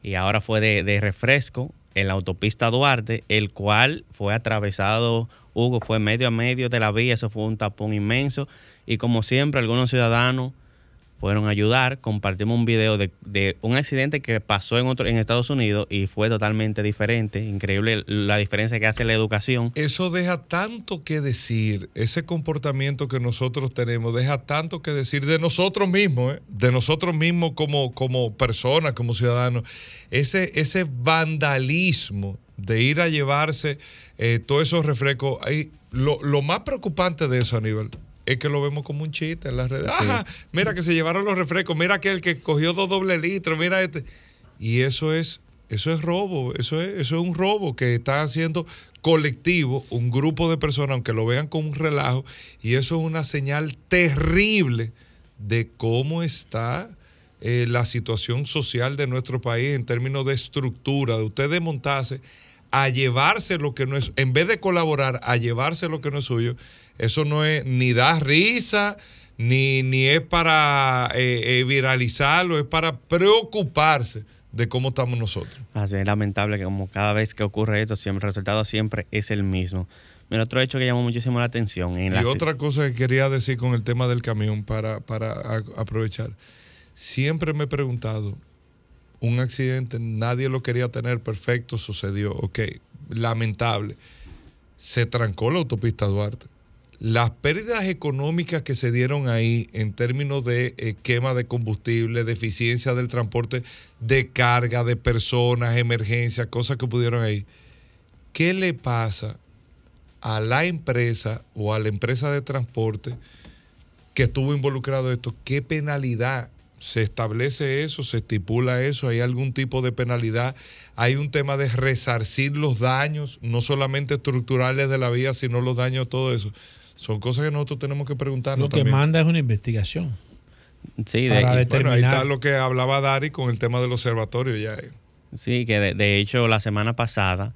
Y ahora fue de, de refresco en la autopista Duarte, el cual fue atravesado, Hugo, fue medio a medio de la vía, eso fue un tapón inmenso. Y como siempre, algunos ciudadanos fueron a ayudar. Compartimos un video de, de un accidente que pasó en, otro, en Estados Unidos y fue totalmente diferente. Increíble la diferencia que hace la educación. Eso deja tanto que decir, ese comportamiento que nosotros tenemos, deja tanto que decir de nosotros mismos, ¿eh? de nosotros mismos como, como personas, como ciudadanos. Ese, ese vandalismo de ir a llevarse eh, todos esos refrescos. Lo, lo más preocupante de eso, Aníbal, es que lo vemos como un chiste en las redes. Ajá, mira que se llevaron los refrescos, mira aquel que cogió dos doble litros, mira este. Y eso es, eso es robo, eso es, eso es un robo que está haciendo colectivo, un grupo de personas, aunque lo vean como un relajo, y eso es una señal terrible de cómo está eh, la situación social de nuestro país en términos de estructura, de usted desmontarse a llevarse lo que no es, en vez de colaborar, a llevarse lo que no es suyo, eso no es ni da risa, ni, ni es para eh, eh, viralizarlo, es para preocuparse de cómo estamos nosotros. Así es lamentable que como cada vez que ocurre esto, siempre, el resultado siempre es el mismo. Mira, otro hecho que llamó muchísimo la atención. En la Y otra cosa que quería decir con el tema del camión para, para a- aprovechar. Siempre me he preguntado, un accidente, nadie lo quería tener perfecto, sucedió, ok, lamentable. Se trancó la autopista Duarte. Las pérdidas económicas que se dieron ahí en términos de eh, quema de combustible, de eficiencia del transporte de carga, de personas, emergencias, cosas que pudieron ahí. ¿Qué le pasa a la empresa o a la empresa de transporte que estuvo involucrado en esto? ¿Qué penalidad? ¿Se establece eso? ¿Se estipula eso? ¿Hay algún tipo de penalidad? ¿Hay un tema de resarcir los daños, no solamente estructurales de la vía, sino los daños, todo eso? Son cosas que nosotros tenemos que preguntarnos Lo que también. manda es una investigación. Sí, de, bueno, ahí está lo que hablaba Dari con el tema del observatorio ya. Sí, que de, hecho la semana pasada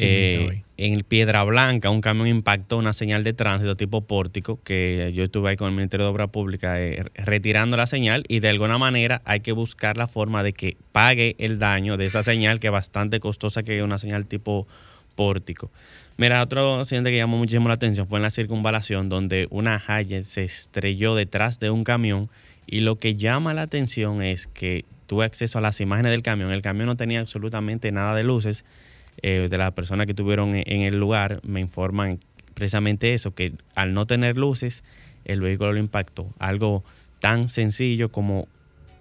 eh, en Piedra Blanca un camión impactó una señal de tránsito tipo pórtico que yo estuve ahí con el Ministerio de Obra Pública eh, retirando la señal y de alguna manera hay que buscar la forma de que pague el daño de esa señal que es bastante costosa que es una señal tipo pórtico. Mira, otro accidente que llamó muchísimo la atención fue en la circunvalación donde una Hayer se estrelló detrás de un camión y lo que llama la atención es que tuve acceso a las imágenes del camión. El camión no tenía absolutamente nada de luces. Eh, de las personas que estuvieron en el lugar me informan precisamente eso, que al no tener luces, el vehículo lo impactó. Algo tan sencillo como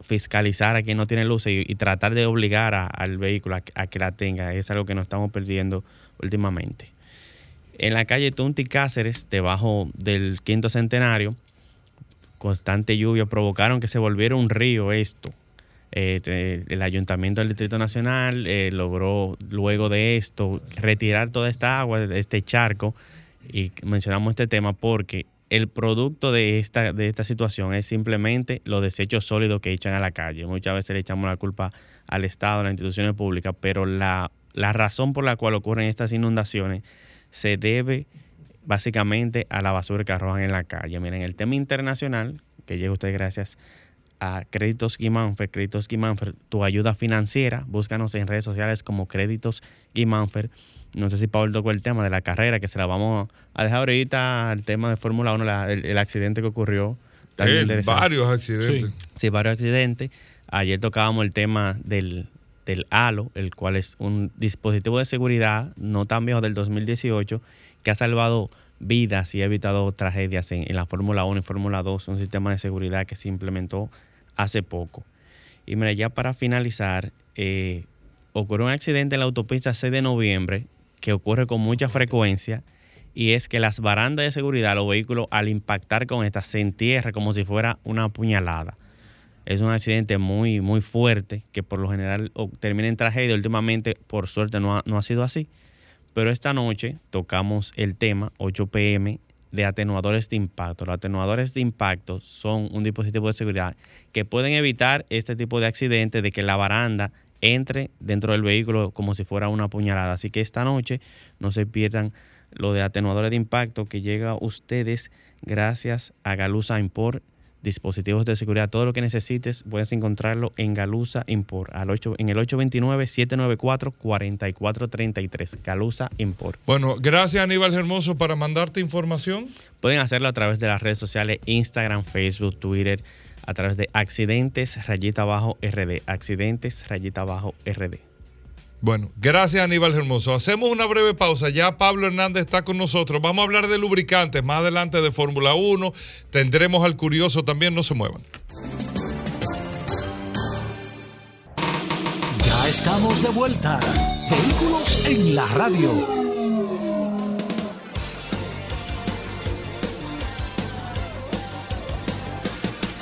fiscalizar a quien no tiene luces y, tratar de obligar al vehículo a, que la tenga. Es algo que nos estamos perdiendo últimamente. En la calle Tunti Cáceres, debajo del quinto centenario, constante lluvia provocaron que se volviera un río esto. Eh, el Ayuntamiento del Distrito Nacional eh, logró luego de esto retirar toda esta agua de este charco y mencionamos este tema porque el producto de esta, de esta situación es simplemente los desechos sólidos que echan a la calle. Muchas veces le echamos la culpa al Estado, a las instituciones públicas, pero la, la razón por la cual ocurren estas inundaciones se debe básicamente a la basura que arrojan en la calle. Miren, el tema internacional, que llega usted gracias a Créditos Guimánfer, Créditos Guimánfer, tu ayuda financiera, búscanos en redes sociales como Créditos Guimánfer. No sé si Pablo tocó el tema de la carrera, que se la vamos a dejar ahorita al tema de Fórmula 1, el, accidente que ocurrió. varios accidentes. Sí. varios accidentes. Ayer tocábamos el tema del, del halo, el cual es un dispositivo de seguridad no tan viejo del 2018 que ha salvado vidas y ha evitado tragedias en, la Fórmula 1 y Fórmula 2, un sistema de seguridad que se implementó hace poco. Y mira, ya para finalizar, eh, ocurrió un accidente en la autopista 6 de noviembre que ocurre con mucha frecuencia y es que las barandas de seguridad, los vehículos al impactar con estas se entierran como si fuera una puñalada. Es un accidente muy, muy fuerte que por lo general termina en tragedia. Últimamente, por suerte, no no ha sido así. Pero esta noche tocamos el tema 8 pm de atenuadores de impacto. Los atenuadores de impacto son un dispositivo de seguridad que pueden evitar este tipo de accidentes de que la baranda entre dentro del vehículo como si fuera una puñalada. Así que esta noche no se pierdan lo de atenuadores de impacto que llega a ustedes gracias a Galusa Import dispositivos de seguridad, todo lo que necesites, puedes encontrarlo en Galusa Import, al 8, en el 829-794-4433. Galusa Import. Bueno, gracias Aníbal Hermoso para mandarte información. Pueden hacerlo a través de las redes sociales Instagram, Facebook, Twitter, a través de accidentes rayita abajo RD, accidentes rayita abajo RD. Bueno, gracias Aníbal Hermoso. Hacemos una breve pausa. Ya Pablo Hernández está con nosotros. Vamos a hablar de lubricantes más adelante de Fórmula 1. Tendremos al curioso también. No se muevan. Ya estamos de vuelta. Vehículos en la radio.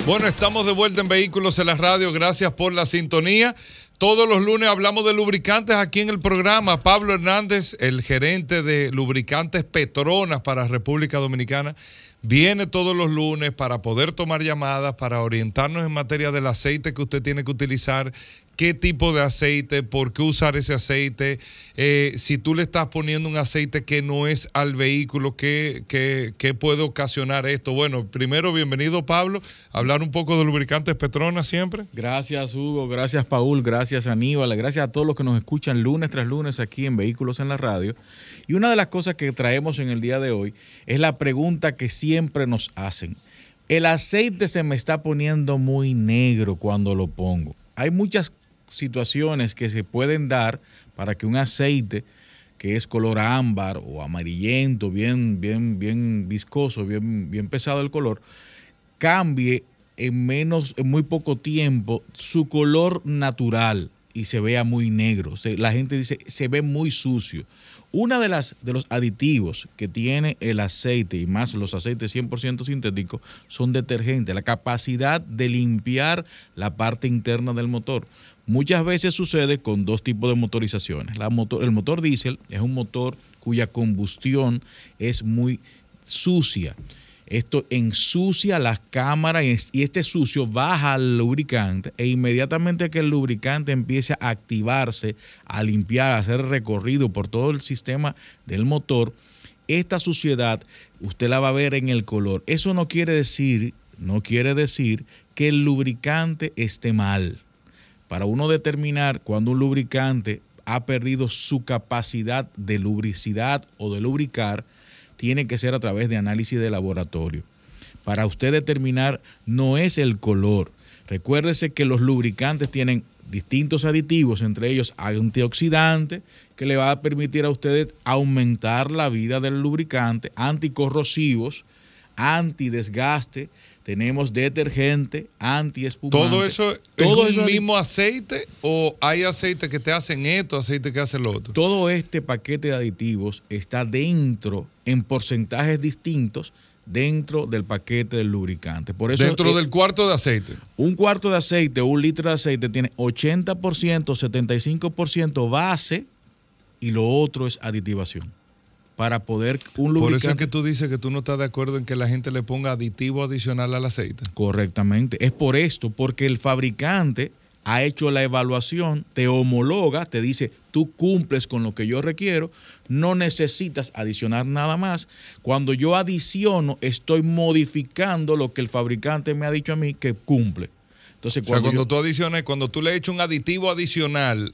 Bueno, estamos de vuelta en Vehículos en la Radio. Gracias por la sintonía. Todos los lunes hablamos de lubricantes aquí en el programa. Pablo Hernández, el gerente de lubricantes Petronas para República Dominicana, viene todos los lunes para poder tomar llamadas, para orientarnos en materia del aceite que usted tiene que utilizar qué tipo de aceite, por qué usar ese aceite, eh, si tú le estás poniendo un aceite que no es al vehículo, ¿qué, qué, puede ocasionar esto? Bueno, primero, bienvenido Pablo, hablar un poco de lubricantes Petronas siempre. Gracias Hugo, gracias Paul, gracias Aníbal, gracias a todos los que nos escuchan lunes tras lunes aquí en Vehículos en la Radio. Y una de las cosas que traemos en el día de hoy es la pregunta que siempre nos hacen. El aceite se me está poniendo muy negro cuando lo pongo. Hay muchas situaciones que se pueden dar para que un aceite que es color ámbar o amarillento, bien, bien, bien viscoso, bien, bien pesado el color, cambie en menos, en muy poco tiempo su color natural y se vea muy negro. la gente dice, se ve muy sucio. Una de las de los aditivos que tiene el aceite y más los aceites 100% sintéticos son detergentes, la capacidad de limpiar la parte interna del motor. Muchas veces sucede con dos tipos de motorizaciones. El motor diésel es un motor cuya combustión es muy sucia. Esto ensucia las cámaras y este sucio baja al lubricante e inmediatamente que el lubricante empiece a activarse, a limpiar, a hacer recorrido por todo el sistema del motor, esta suciedad usted la va a ver en el color. Eso no quiere decir, no quiere decir que el lubricante esté mal. Para uno determinar cuando un lubricante ha perdido su capacidad de lubricidad o de lubricar, tiene que ser a través de análisis de laboratorio. Para usted determinar no es el color. Recuérdese que los lubricantes tienen distintos aditivos, entre ellos antioxidante, que le va a permitir a usted aumentar la vida del lubricante, anticorrosivos, antidesgaste, tenemos detergente, antiespumante. ¿Todo eso es el mismo aceite o hay aceite que te hacen esto, aceite que hace lo otro? Todo este paquete de aditivos está dentro, en porcentajes distintos, dentro del paquete del lubricante. Por eso dentro del cuarto de aceite. Un cuarto de aceite, un litro de aceite tiene 80%, 75% base y lo otro es aditivación para poder un lubricante. Por eso es que tú dices que tú no estás de acuerdo en que la gente le ponga aditivo adicional al aceite. Correctamente. Es por esto, porque el fabricante ha hecho la evaluación, te homologa, te dice, tú cumples con lo que yo requiero, no necesitas adicionar nada más. Cuando yo adiciono, estoy modificando lo que el fabricante me ha dicho a mí que cumple. Entonces, cuando o sea, cuando tú adicionas, cuando tú le echas un aditivo adicional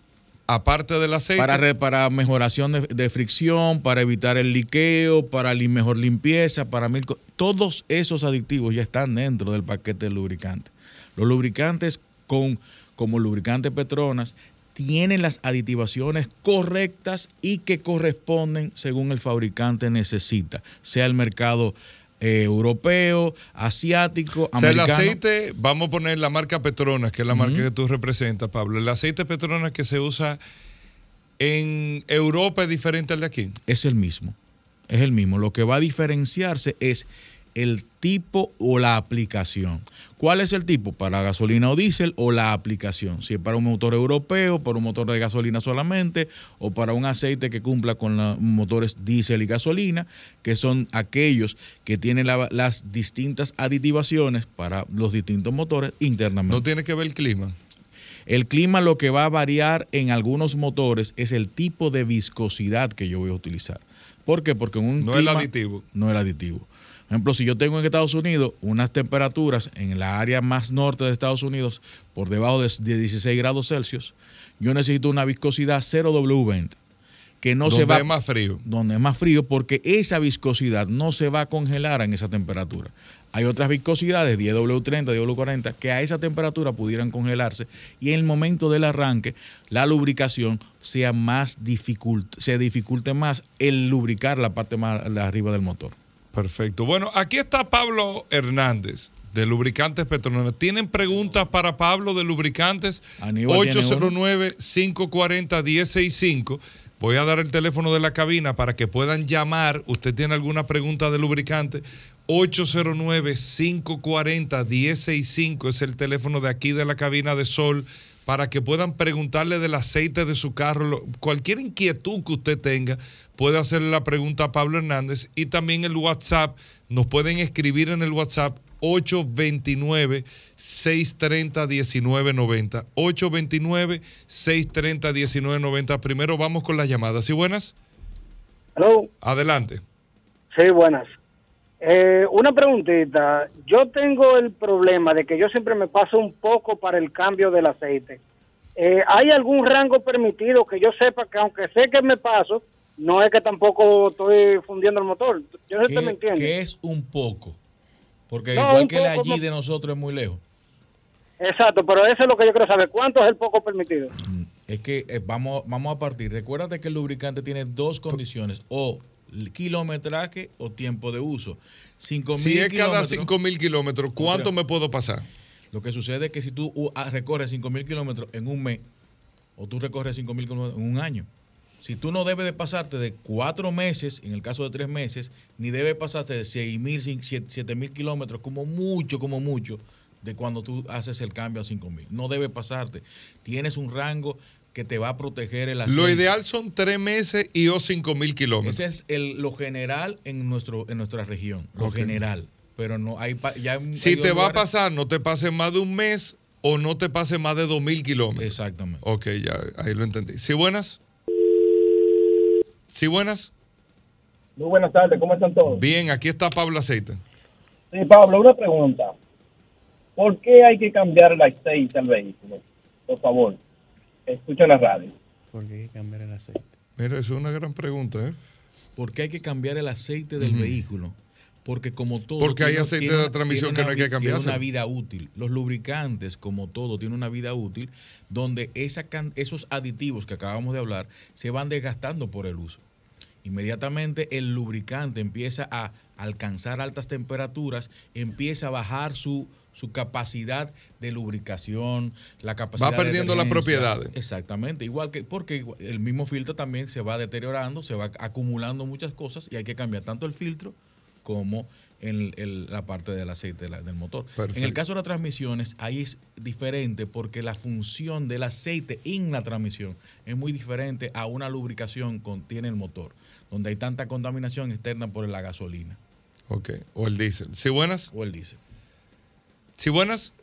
aparte del aceite. Para, para mejoración de, fricción, para evitar el liqueo, para mejor limpieza, para mil Todos esos aditivos ya están dentro del paquete de lubricante. Los lubricantes con, como lubricante Petronas tienen las aditivaciones correctas y que corresponden según el fabricante necesita, sea el mercado eh, europeo, asiático, americano. O sea, el aceite, vamos a poner la marca Petronas, que es la marca que tú representas, Pablo. El aceite Petronas que se usa en Europa es diferente al de aquí. Es el mismo, es el mismo. Lo que va a diferenciarse es el tipo o la aplicación. ¿Cuál es el tipo? ¿Para gasolina o diésel o la aplicación? Si es para un motor europeo, para un motor de gasolina solamente o para un aceite que cumpla con los motores diésel y gasolina, que son aquellos que tienen las distintas aditivaciones para los distintos motores internamente. ¿No tiene que ver el clima? El clima lo que va a variar en algunos motores es el tipo de viscosidad que yo voy a utilizar. ¿Por qué? Porque en un no es el aditivo. No es el aditivo. Por ejemplo, si yo tengo en Estados Unidos unas temperaturas en la área más norte de Estados Unidos por debajo de 16 grados Celsius, yo necesito una viscosidad 0W20 que no se va es más frío. Donde es más frío porque esa viscosidad no se va a congelar en esa temperatura. Hay otras viscosidades, 10W30, 10W40, que a esa temperatura pudieran congelarse y en el momento del arranque la lubricación sea más se dificulte más el lubricar la parte más de arriba del motor. Perfecto. Bueno, aquí está Pablo Hernández de Lubricantes Petronas. ¿Tienen preguntas para Pablo de Lubricantes? 809-540-1065. Voy a dar el teléfono de la cabina para que puedan llamar. ¿Usted tiene alguna pregunta de lubricante? 809-540-1065 es el teléfono de aquí de la cabina de Sol para que puedan preguntarle del aceite de su carro. Cualquier inquietud que usted tenga, puede hacerle la pregunta a Pablo Hernández y también el WhatsApp. Nos pueden escribir en el WhatsApp 829-630-1990. 829-630-1990. Primero vamos con las llamadas. ¿Sí buenas? Hello. Adelante. Sí, buenas. Eh, una preguntita. Yo tengo el problema de que yo siempre me paso un poco para el cambio del aceite. Eh, ¿Hay algún rango permitido que yo sepa que aunque sé que me paso, no es que tampoco estoy fundiendo el motor? Yo no sé me entiende. ¿Qué es un poco? Porque igual que la allí de nosotros es muy lejos. Exacto, pero eso es lo que yo quiero saber. ¿Cuánto es el poco permitido? Es que eh, vamos, vamos a partir. Recuérdate que el lubricante tiene dos condiciones. O kilometraje o tiempo de uso. si es cada 5 mil kilómetros, ¿cuánto me puedo pasar? Lo que sucede es que si tú uh, ah, recorres 5 mil kilómetros en un mes o tú recorres 5 mil kilómetros en un año, si tú no debes de pasarte de cuatro meses, en el caso de tres meses, ni debes pasarte de 6 mil, 7 mil kilómetros, como mucho, como mucho, de cuando tú haces el cambio a 5 mil. No debe pasarte. Tienes un rango que te va a proteger el aceite. Lo ideal son tres meses y o cinco mil kilómetros. Ese es el, lo general en, nuestro, en nuestra región, lo general. pero no hay ya hay- Si hay te va a pasar, no te pase más de un mes o no te pase más de dos mil kilómetros. Exactamente. Ok, ya, ahí lo entendí. ¿Sí buenas? ¿Sí buenas? Muy buenas tardes, ¿cómo están todos? Bien, aquí está Pablo Aceite. Sí, Pablo, una pregunta. ¿Por qué hay que cambiar el aceite al vehículo? Por favor, escucha la radio. ¿Por qué hay que cambiar el aceite? Mira, eso es una gran pregunta, ¿eh? ¿Por qué hay que cambiar el aceite del vehículo? Porque como todo... Porque hay tiene- aceite tiene de una- transmisión que no hay que vi- tiene una vida útil. Los lubricantes, como todo, tienen una vida útil donde esa can- esos aditivos que acabamos de hablar se van desgastando por el uso. Inmediatamente el lubricante empieza a alcanzar altas temperaturas, empieza a bajar su, su capacidad de lubricación, la capacidad de perdiendo las adherencia. propiedades. Exactamente, igual que porque el mismo filtro también se va deteriorando, se va acumulando muchas cosas y hay que cambiar tanto el filtro como el- la parte del aceite de la- del motor. En el caso de las transmisiones, ahí es diferente porque la función del aceite en la transmisión es muy diferente a una lubricación que tiene el motor, donde hay tanta contaminación externa por la gasolina Ok, o el diésel. ¿Sí buenas? o el diésel. ¿Sí buenas?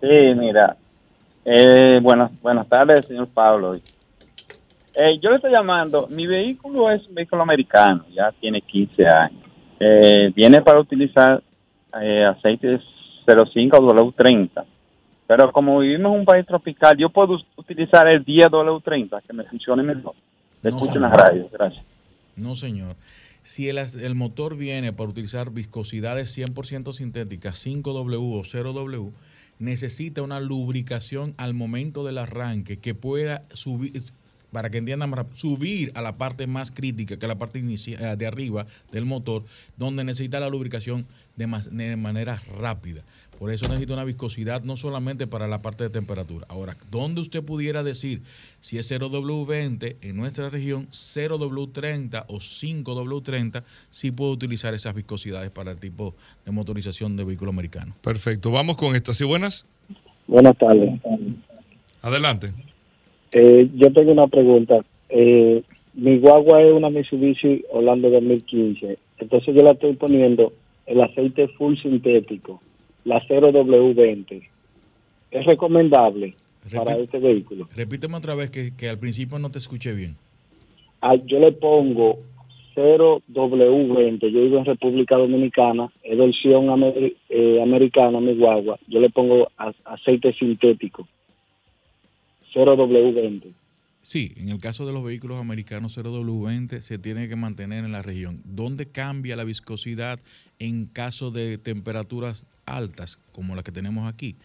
Sí, mira. Eh, buenas, buenas tardes, señor Pablo. Eh, yo le estoy llamando. Mi vehículo es un vehículo americano, ya tiene 15 años. Eh, viene para utilizar eh, aceite 05 W30. Pero como vivimos en un país tropical, yo puedo utilizar el 10 W30, que me funcione mejor. Le No, escucho en la señor. radio, gracias. No, señor. Si el, el motor viene para utilizar viscosidades 100% sintéticas, 5W o 0W, necesita una lubricación al momento del arranque que pueda subir, para que entiendan, subir a la parte más crítica, que es la parte eh, de arriba del motor, donde necesita la lubricación de, de manera rápida. Por eso necesita una viscosidad no solamente para la parte de temperatura. Ahora, ¿dónde usted pudiera decir si es 0W20 en nuestra región, 0W30 o 5W30, sí puede utilizar esas viscosidades para el tipo de motorización de vehículo americano? Perfecto. Vamos con esta. ¿Sí buenas? Buenas tardes. Adelante. Eh, yo tengo una pregunta. Eh, mi guagua es una Mitsubishi Orlando 2015. Entonces yo la estoy poniendo el aceite full sintético, la 0W20. ¿Es recomendable para Repi- este vehículo? Repíteme otra vez que, que al principio no te escuché bien. Ah, yo le pongo 0W20. Yo vivo en República Dominicana. Es versión amer- eh, americana mi guagua. Yo le pongo a- aceite sintético. 0W20. Sí, en el caso de los vehículos americanos 0W20 se tiene que mantener en la región. ¿Dónde cambia la viscosidad en caso de temperaturas altas como las que tenemos aquí?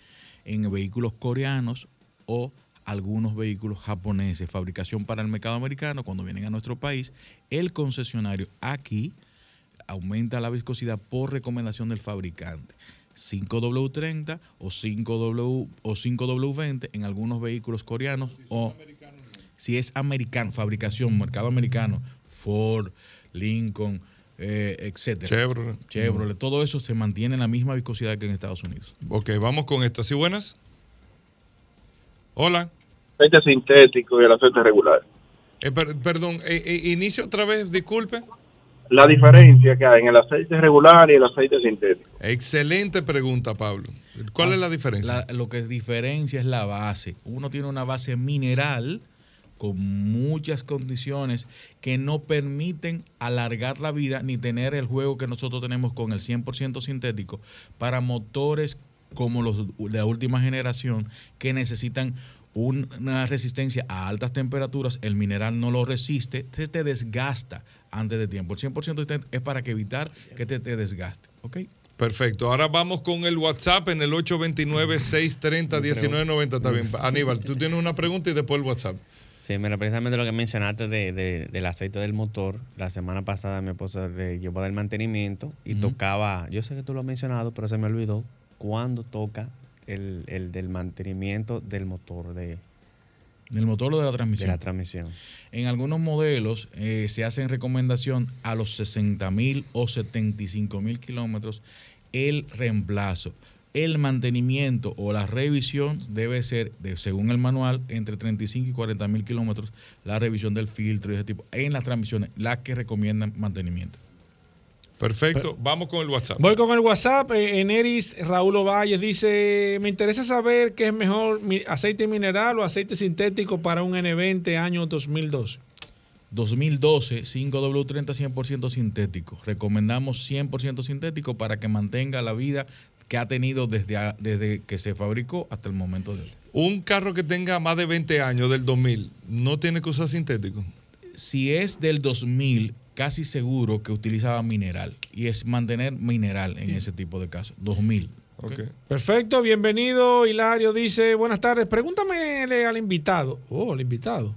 En vehículos coreanos o algunos vehículos japoneses, fabricación para el mercado americano, cuando vienen a nuestro país, el concesionario aquí aumenta la viscosidad por recomendación del fabricante. 5W30 o 5W o 5W20 en algunos vehículos coreanos o si es americano, fabricación, mercado americano, Ford, Lincoln, eh, etcétera. Chevrolet. Chevrolet, todo eso se mantiene en la misma viscosidad que en Estados Unidos. Ok, vamos con esta. ¿Sí buenas? Hola. Aceite sintético y el aceite regular. Eh, per- perdón, eh, eh, inicio otra vez, disculpe. La diferencia que hay en el aceite regular y el aceite sintético. Excelente pregunta, Pablo. ¿Cuál es la diferencia? La- lo que diferencia es la base. Uno tiene una base mineral con muchas condiciones que no permiten alargar la vida ni tener el juego que nosotros tenemos con el 100% sintético para motores como los de la última generación que necesitan un- una resistencia a altas temperaturas, el mineral no lo resiste, se te desgasta antes de tiempo. El 100% es para evitar que te, te desgaste. ¿ok? Perfecto. Ahora vamos con el WhatsApp en el 829-630-1990. Está bien. Aníbal, tú tienes una pregunta y después el WhatsApp. Sí, mira, precisamente lo que mencionaste de, de- del aceite del motor. La semana pasada mi esposa le llevó del mantenimiento y tocaba, yo sé que tú lo has mencionado, pero se me olvidó, cuando toca el, el del mantenimiento del motor de, Del motor o de la de transmisión. la transmisión. En algunos modelos eh, se hace en recomendación a los 60 mil o 75 mil kilómetros el reemplazo. El mantenimiento o la revisión debe ser, de- según el manual, entre 35 y 40 mil kilómetros, la revisión del filtro y ese tipo, en las transmisiones, las que recomiendan mantenimiento. Perfecto, vamos con el WhatsApp. Voy con el WhatsApp. eh, Eneris Raúl Ovalle dice: Me interesa saber qué es mejor, aceite mineral o aceite sintético para un N20 año 2012. 2012, 5W30 100% sintético. Recomendamos 100% sintético para que mantenga la vida que ha tenido desde, a- desde que se fabricó hasta el momento de hoy. Un carro que tenga más de 20 años del 2000, ¿no tiene que usar sintético? Si es del 2000, casi seguro que utilizaba mineral. Y es mantener mineral en ese tipo de casos. 2000. ¿ok? Perfecto, bienvenido. Hilario dice: Buenas tardes. Pregúntame al invitado. Oh, el invitado.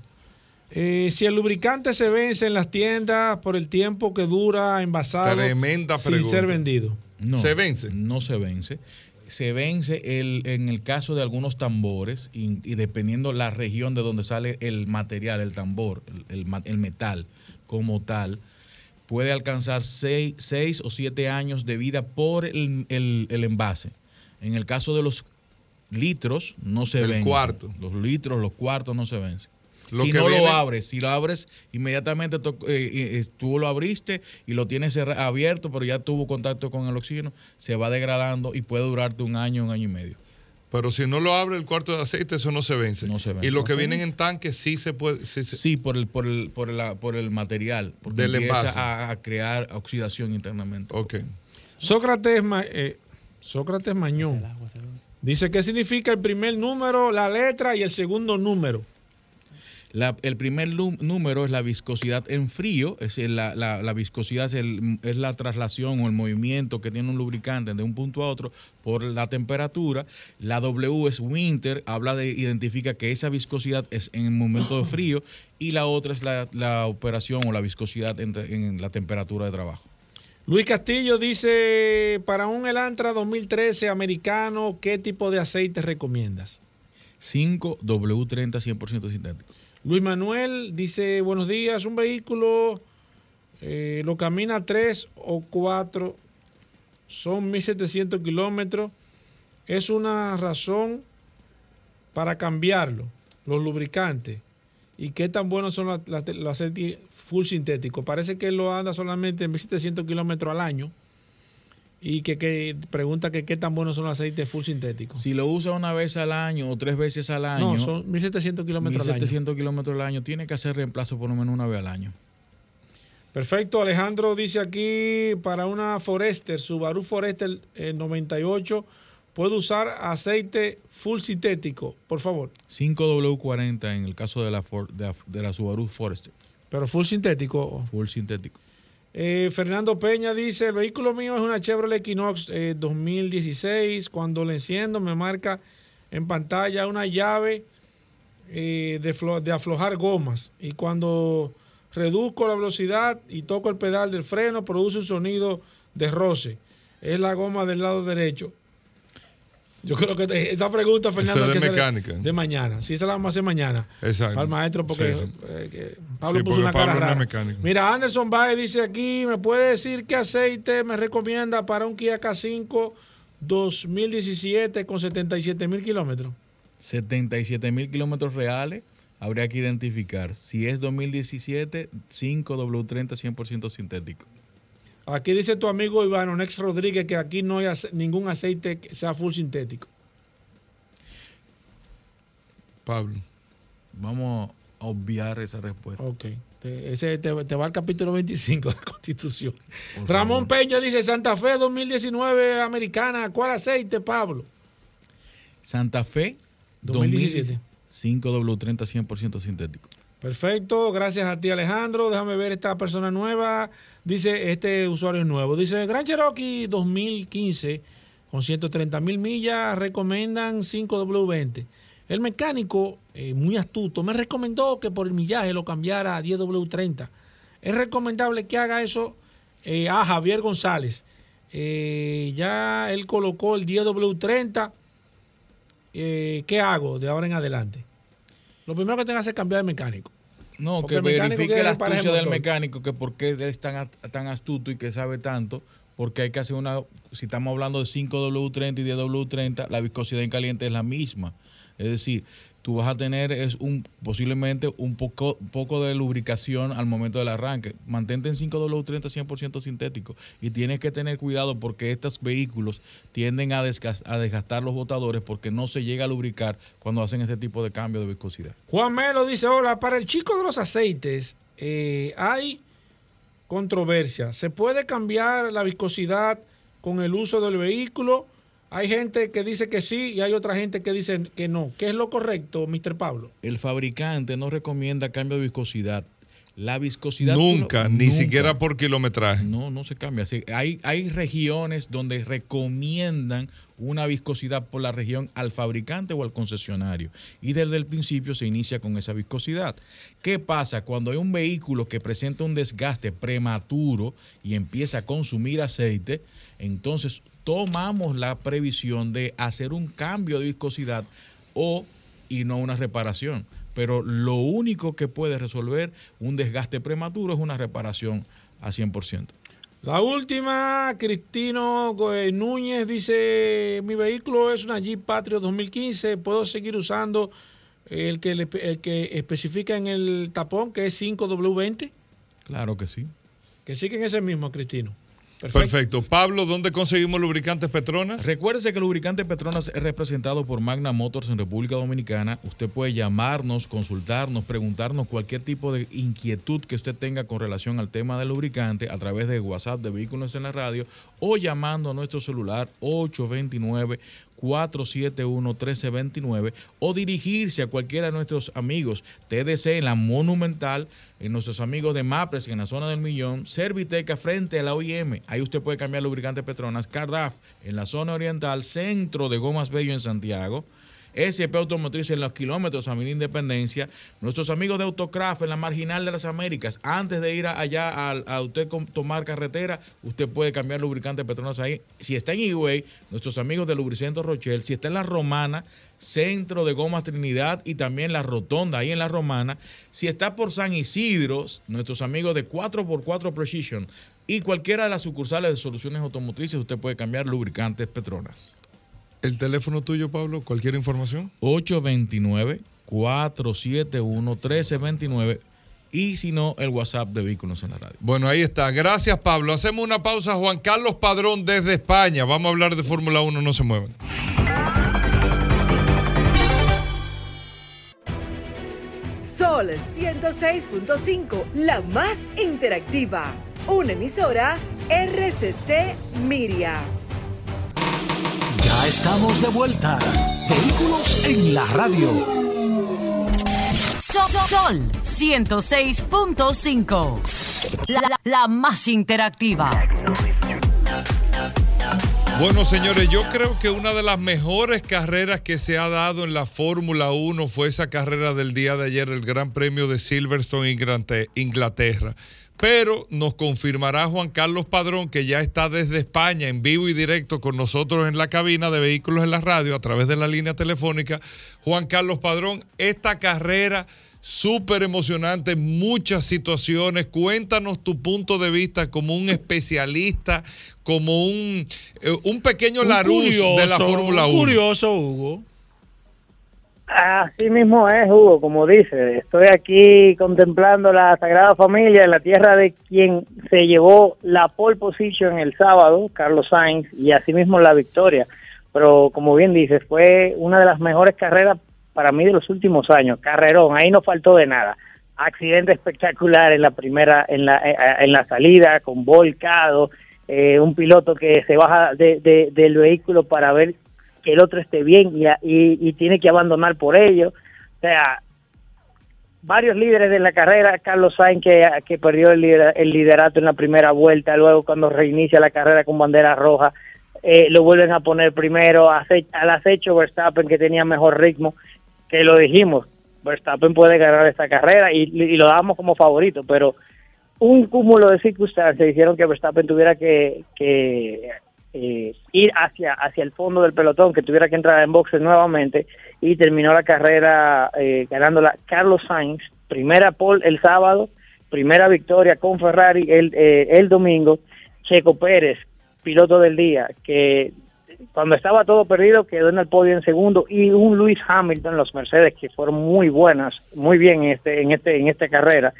Eh, si el lubricante se vence en las tiendas por el tiempo que dura envasado Tremenda sin pregunta. ser vendido. No, ¿Se vence? No se vence. Se vence el, en el caso de algunos tambores y, y dependiendo la región de donde sale el material, el tambor, el, el ma- el metal como tal, puede alcanzar 6 o 7 años de vida por el, el- envase. En el caso de los litros, no se El vence. cuarto. Los litros, los cuartos no se vencen. Lo si que no viene- lo abres, si lo abres inmediatamente to- eh, eh, tú lo abriste y lo tienes abierto, pero ya tuvo contacto con el oxígeno, se va degradando y puede durarte un año, un año y medio. Pero si no lo abre el cuarto de aceite, eso no se vence. No se vence. Y lo que vienen en tanques sí se puede. Sí, se- Sí, por el, por el, por la- por el material, porque Del empieza envase. a, a crear oxidación internamente. Ok. Sócrates, Ma- eh, Sócrates Mañón dice: ¿Qué significa el primer número, la letra y el segundo número? La- el primer número es la viscosidad en frío, es el- la, la- la viscosidad es, el- es la traslación o el movimiento que tiene un lubricante de un punto a otro por la temperatura. La W es winter, habla de, identifica que esa viscosidad es en el momento de frío y la otra es la, la operación o la viscosidad en, en la temperatura de trabajo. Luis Castillo dice: Para un Elantra 2013 americano, ¿qué tipo de aceite recomiendas? 5W30 100% sintético. Luis Manuel dice, buenos días, un vehículo eh, lo camina tres o cuatro, son 1.700 kilómetros, es una razón para cambiarlo, los lubricantes. ¿Y qué tan buenos son los aceites full sintéticos? Parece que lo anda solamente en 1.700 kilómetros al año. Y que, que pregunta que qué tan buenos son los aceites full sintéticos. Si lo usa una vez al año o tres veces al año, No, son 1.700 kilómetros al año. 1700 kilómetros al año, tiene que hacer reemplazo por lo menos una vez al año. Perfecto, Alejandro dice aquí para una Forester, Subaru Forester eh, 98, puede usar aceite full sintético, por favor. 5W40 en el caso de la, For- de la, de la Subaru Forester. Pero full sintético. Full sintético. Eh, Fernando Peña dice, el vehículo mío es una Chevrolet Equinox eh, 2016, cuando le enciendo me marca en pantalla una llave eh, de, de aflojar gomas y cuando reduzco la velocidad y toco el pedal del freno produce un sonido de roce. Es la goma del lado derecho. Yo creo que te- esa pregunta, Fernando, Esa es de que mecánica. De mañana. Sí, esa la vamos a hacer mañana. Exacto. Al maestro, porque Sí, sí. eh, que Pablo Sí, puso porque una cara Pablo no es rara. mecánico. Mira, Anderson Baez dice aquí, ¿me puede decir qué aceite me recomienda para un Kia K5 2017 con 77 mil kilómetros? 77 mil kilómetros reales. Habría que identificar si es 2017, 5W30 100% sintético. Aquí dice tu amigo Iván Nex Rodríguez que aquí no hay ace- ningún aceite que sea full sintético. Pablo. Vamos a obviar esa respuesta. Ok. Te, ese te, te va al capítulo 25 de la Constitución. Por Ramón Peña dice Santa Fe 2019 americana. ¿Cuál aceite, Pablo? Santa Fe 2017. 5W30 100% sintético. Perfecto, gracias a ti Alejandro. Déjame ver esta persona nueva. Dice, este usuario nuevo. Dice, Gran Cherokee 2015 con 130 mil millas recomiendan 5W20. El mecánico, eh, muy astuto, me recomendó que por el millaje lo cambiara a 10W30. Es recomendable que haga eso eh, a Javier González. Eh, ya él colocó el 10W30. Eh, ¿Qué hago de ahora en adelante? Lo primero que tenga que hacer es cambiar de mecánico. No, Porque que verifique la astucia del mecánico, que por qué es tan, tan astuto y que sabe tanto, porque hay que hacer una, si estamos hablando de 5W30 y 10W30, la viscosidad en caliente es la misma. Es decir, tú vas a tener es un posiblemente un poco, poco de lubricación al momento del arranque. Mantente en 5W30 100% sintético y tienes que tener cuidado porque estos vehículos tienden a, desgastar los botadores porque no se llega a lubricar cuando hacen este tipo de cambio de viscosidad. Juan Melo dice, hola, para el chico de los aceites eh, hay controversia. ¿Se puede cambiar la viscosidad con el uso del vehículo? Hay gente que dice que sí y hay otra gente que dice que no. ¿Qué es lo correcto, Mr. Pablo? El fabricante no recomienda cambio de viscosidad. La viscosidad. Nunca, ni siquiera por kilometraje. No, no se cambia. Hay, hay regiones donde recomiendan una viscosidad por la región al fabricante o al concesionario. Y desde el principio se inicia con esa viscosidad. ¿Qué pasa cuando hay un vehículo que presenta un desgaste prematuro y empieza a consumir aceite? Entonces tomamos la previsión de hacer un cambio de viscosidad o y no una reparación pero lo único que puede resolver un desgaste prematuro es una reparación a 100%. La última, Cristino Núñez dice, mi vehículo es una Jeep Patrio 2015, ¿puedo seguir usando el que, el que especifica en el tapón, que es 5W20? Claro que sí. Que siguen ese mismo, Cristino. Perfecto. Pablo, ¿dónde conseguimos lubricantes Petronas? Recuérdese que lubricante Petronas es representado por Magna Motors en República Dominicana. Usted puede llamarnos, consultarnos, preguntarnos cualquier tipo de inquietud que usted tenga con relación al tema del lubricante a través de WhatsApp de Vehículos en la Radio o llamando a nuestro celular 829 471-1329 o dirigirse a cualquiera de nuestros amigos TDC en la Monumental, en nuestros amigos de MAPRES en la zona del Millón, Serviteca frente a la OIM. Ahí usted puede cambiar lubricante Petronas, Cardaf en la zona oriental, centro de Gomas Bello en Santiago. SP Automotriz en los kilómetros a Independencia, nuestros amigos de Autocraft en la marginal de las Américas, antes de ir allá a, usted tomar carretera, usted puede cambiar lubricante Petronas ahí. Si está en Higüey, nuestros amigos de Lubricento Rochelle, si está en la Romana, centro de Gomas Trinidad y también la Rotonda ahí en la Romana, si está por San Isidro, nuestros amigos de 4x4 Precision. Y cualquiera de las sucursales de soluciones automotrices, usted puede cambiar lubricantes Petronas. ¿El teléfono tuyo, Pablo? ¿Cualquier información? 829-471-1329 y si no, el WhatsApp de Vehículos en la Radio. Bueno, ahí está. Gracias, Pablo. Hacemos una pausa. Juan Carlos Padrón desde España. Vamos a hablar de Fórmula 1. No se muevan. Sol 106.5, la más interactiva. Una emisora RCC Miria. Ya estamos de vuelta. Vehículos en la radio. Sol, 106.5. La, la, más interactiva. Bueno, señores, yo creo que una de las mejores carreras que se ha dado en la Fórmula 1 fue esa carrera del día de ayer, el Gran Premio de Silverstone, Inglaterra pero nos confirmará Juan Carlos Padrón, que ya está desde España en vivo y directo con nosotros en la cabina de vehículos en la radio a través de la línea telefónica. Juan Carlos Padrón, esta carrera súper emocionante, muchas situaciones. Cuéntanos tu punto de vista como un especialista, como un, eh, un pequeño laruz de la Fórmula 1. Curioso, Hugo. Así mismo es, Hugo, como dice, estoy aquí contemplando la Sagrada Familia en la tierra de quien se llevó la pole position el sábado, Carlos Sainz, y así mismo la victoria. Pero como bien dices, fue una de las mejores carreras para mí de los últimos años. Carrerón, ahí no faltó de nada. Accidente espectacular en la primera, en la, eh, en la salida, con volcado, eh, un piloto que se baja de, del vehículo para ver que el otro esté bien y, y, tiene que abandonar por ello. O sea, varios líderes de la carrera, Carlos Sainz que, que perdió el, liderato en la primera vuelta, luego cuando reinicia la carrera con bandera roja, eh, lo vuelven a poner primero, al acecho Verstappen que tenía mejor ritmo, que lo dijimos, Verstappen puede ganar esta carrera y, y lo damos como favorito, pero un cúmulo de circunstancias hicieron que Verstappen tuviera que eh, ir hacia, hacia el fondo del pelotón, que tuviera que entrar en boxes nuevamente y terminó la carrera eh, ganándola Carlos Sainz, primera pole el sábado, primera victoria con Ferrari el, eh, el domingo, Checo Pérez, piloto del día, que cuando estaba todo perdido quedó en el podio en segundo y un Lewis Hamilton, los Mercedes que fueron muy buenas, muy bien en este en este en esta carrera,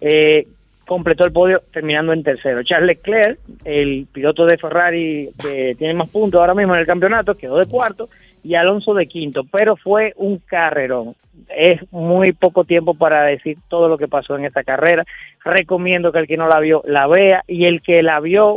eh, completó el podio terminando en tercero. Charles Leclerc, el piloto de Ferrari que tiene más puntos ahora mismo en el campeonato, quedó de cuarto y Alonso de quinto, pero fue un carrerón. Es muy poco tiempo para decir todo lo que pasó en esta carrera. Recomiendo que el que no la vio la vea y el que la vio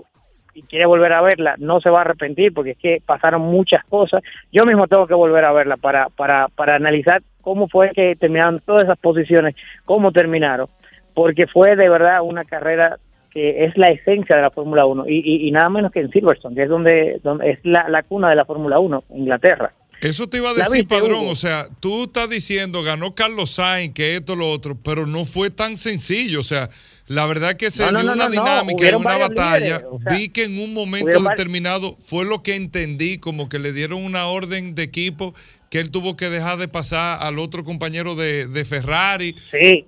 y quiere volver a verla no se va a arrepentir porque es que pasaron muchas cosas. Yo mismo tengo que volver a verla para para para analizar cómo fue que terminaron todas esas posiciones, cómo terminaron porque fue de verdad una carrera que es la esencia de la Fórmula 1 y, y, y, nada menos que en Silverstone, que es donde, donde es la, la cuna de la Fórmula 1, Inglaterra. Eso te iba a decir, Padrón, o sea, tú estás diciendo, ganó Carlos Sainz, que esto, lo otro, pero no fue tan sencillo, o sea, la verdad que se No, dio no, una no, dinámica, una batalla, líderes, o sea, vi que en un momento determinado fue lo que entendí, como que le dieron una orden de equipo que él tuvo que dejar de pasar al otro compañero de, de Ferrari. Sí.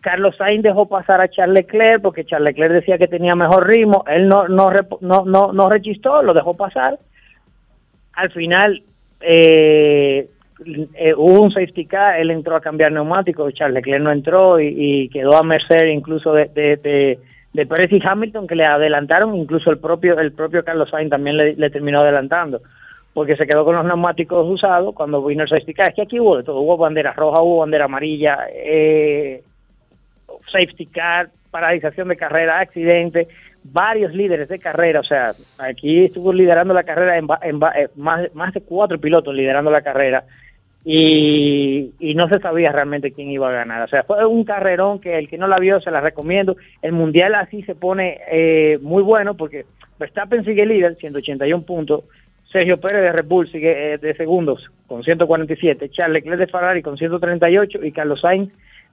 Carlos Sainz dejó pasar a Charles Leclerc porque Charles Leclerc decía que tenía mejor ritmo, él no no no no, no rechistó, lo dejó pasar. Al final eh, eh, hubo un safety car, él entró a cambiar neumáticos, Charles Leclerc no entró y, quedó a merced incluso de, de, de, Pérez y Hamilton que le adelantaron, incluso el propio el propio Carlos Sainz también le, le terminó adelantando porque se quedó con los neumáticos usados cuando vino el safety car. Es que aquí hubo de todo, hubo bandera roja, hubo bandera amarilla, eh, safety car, paralización de carrera, accidente, varios líderes de carrera, o sea, aquí estuvo liderando la carrera en, en va- eh, más, más de cuatro pilotos liderando la carrera y, y no se sabía realmente quién iba a ganar, o sea, fue un carrerón que el que no la vio se la recomiendo, el mundial así se pone eh, muy bueno porque Verstappen sigue líder, 181 puntos, Sergio Pérez de Red Bull sigue eh, de segundos con 147, Charles Leclerc de Ferrari con 138 y Carlos Sainz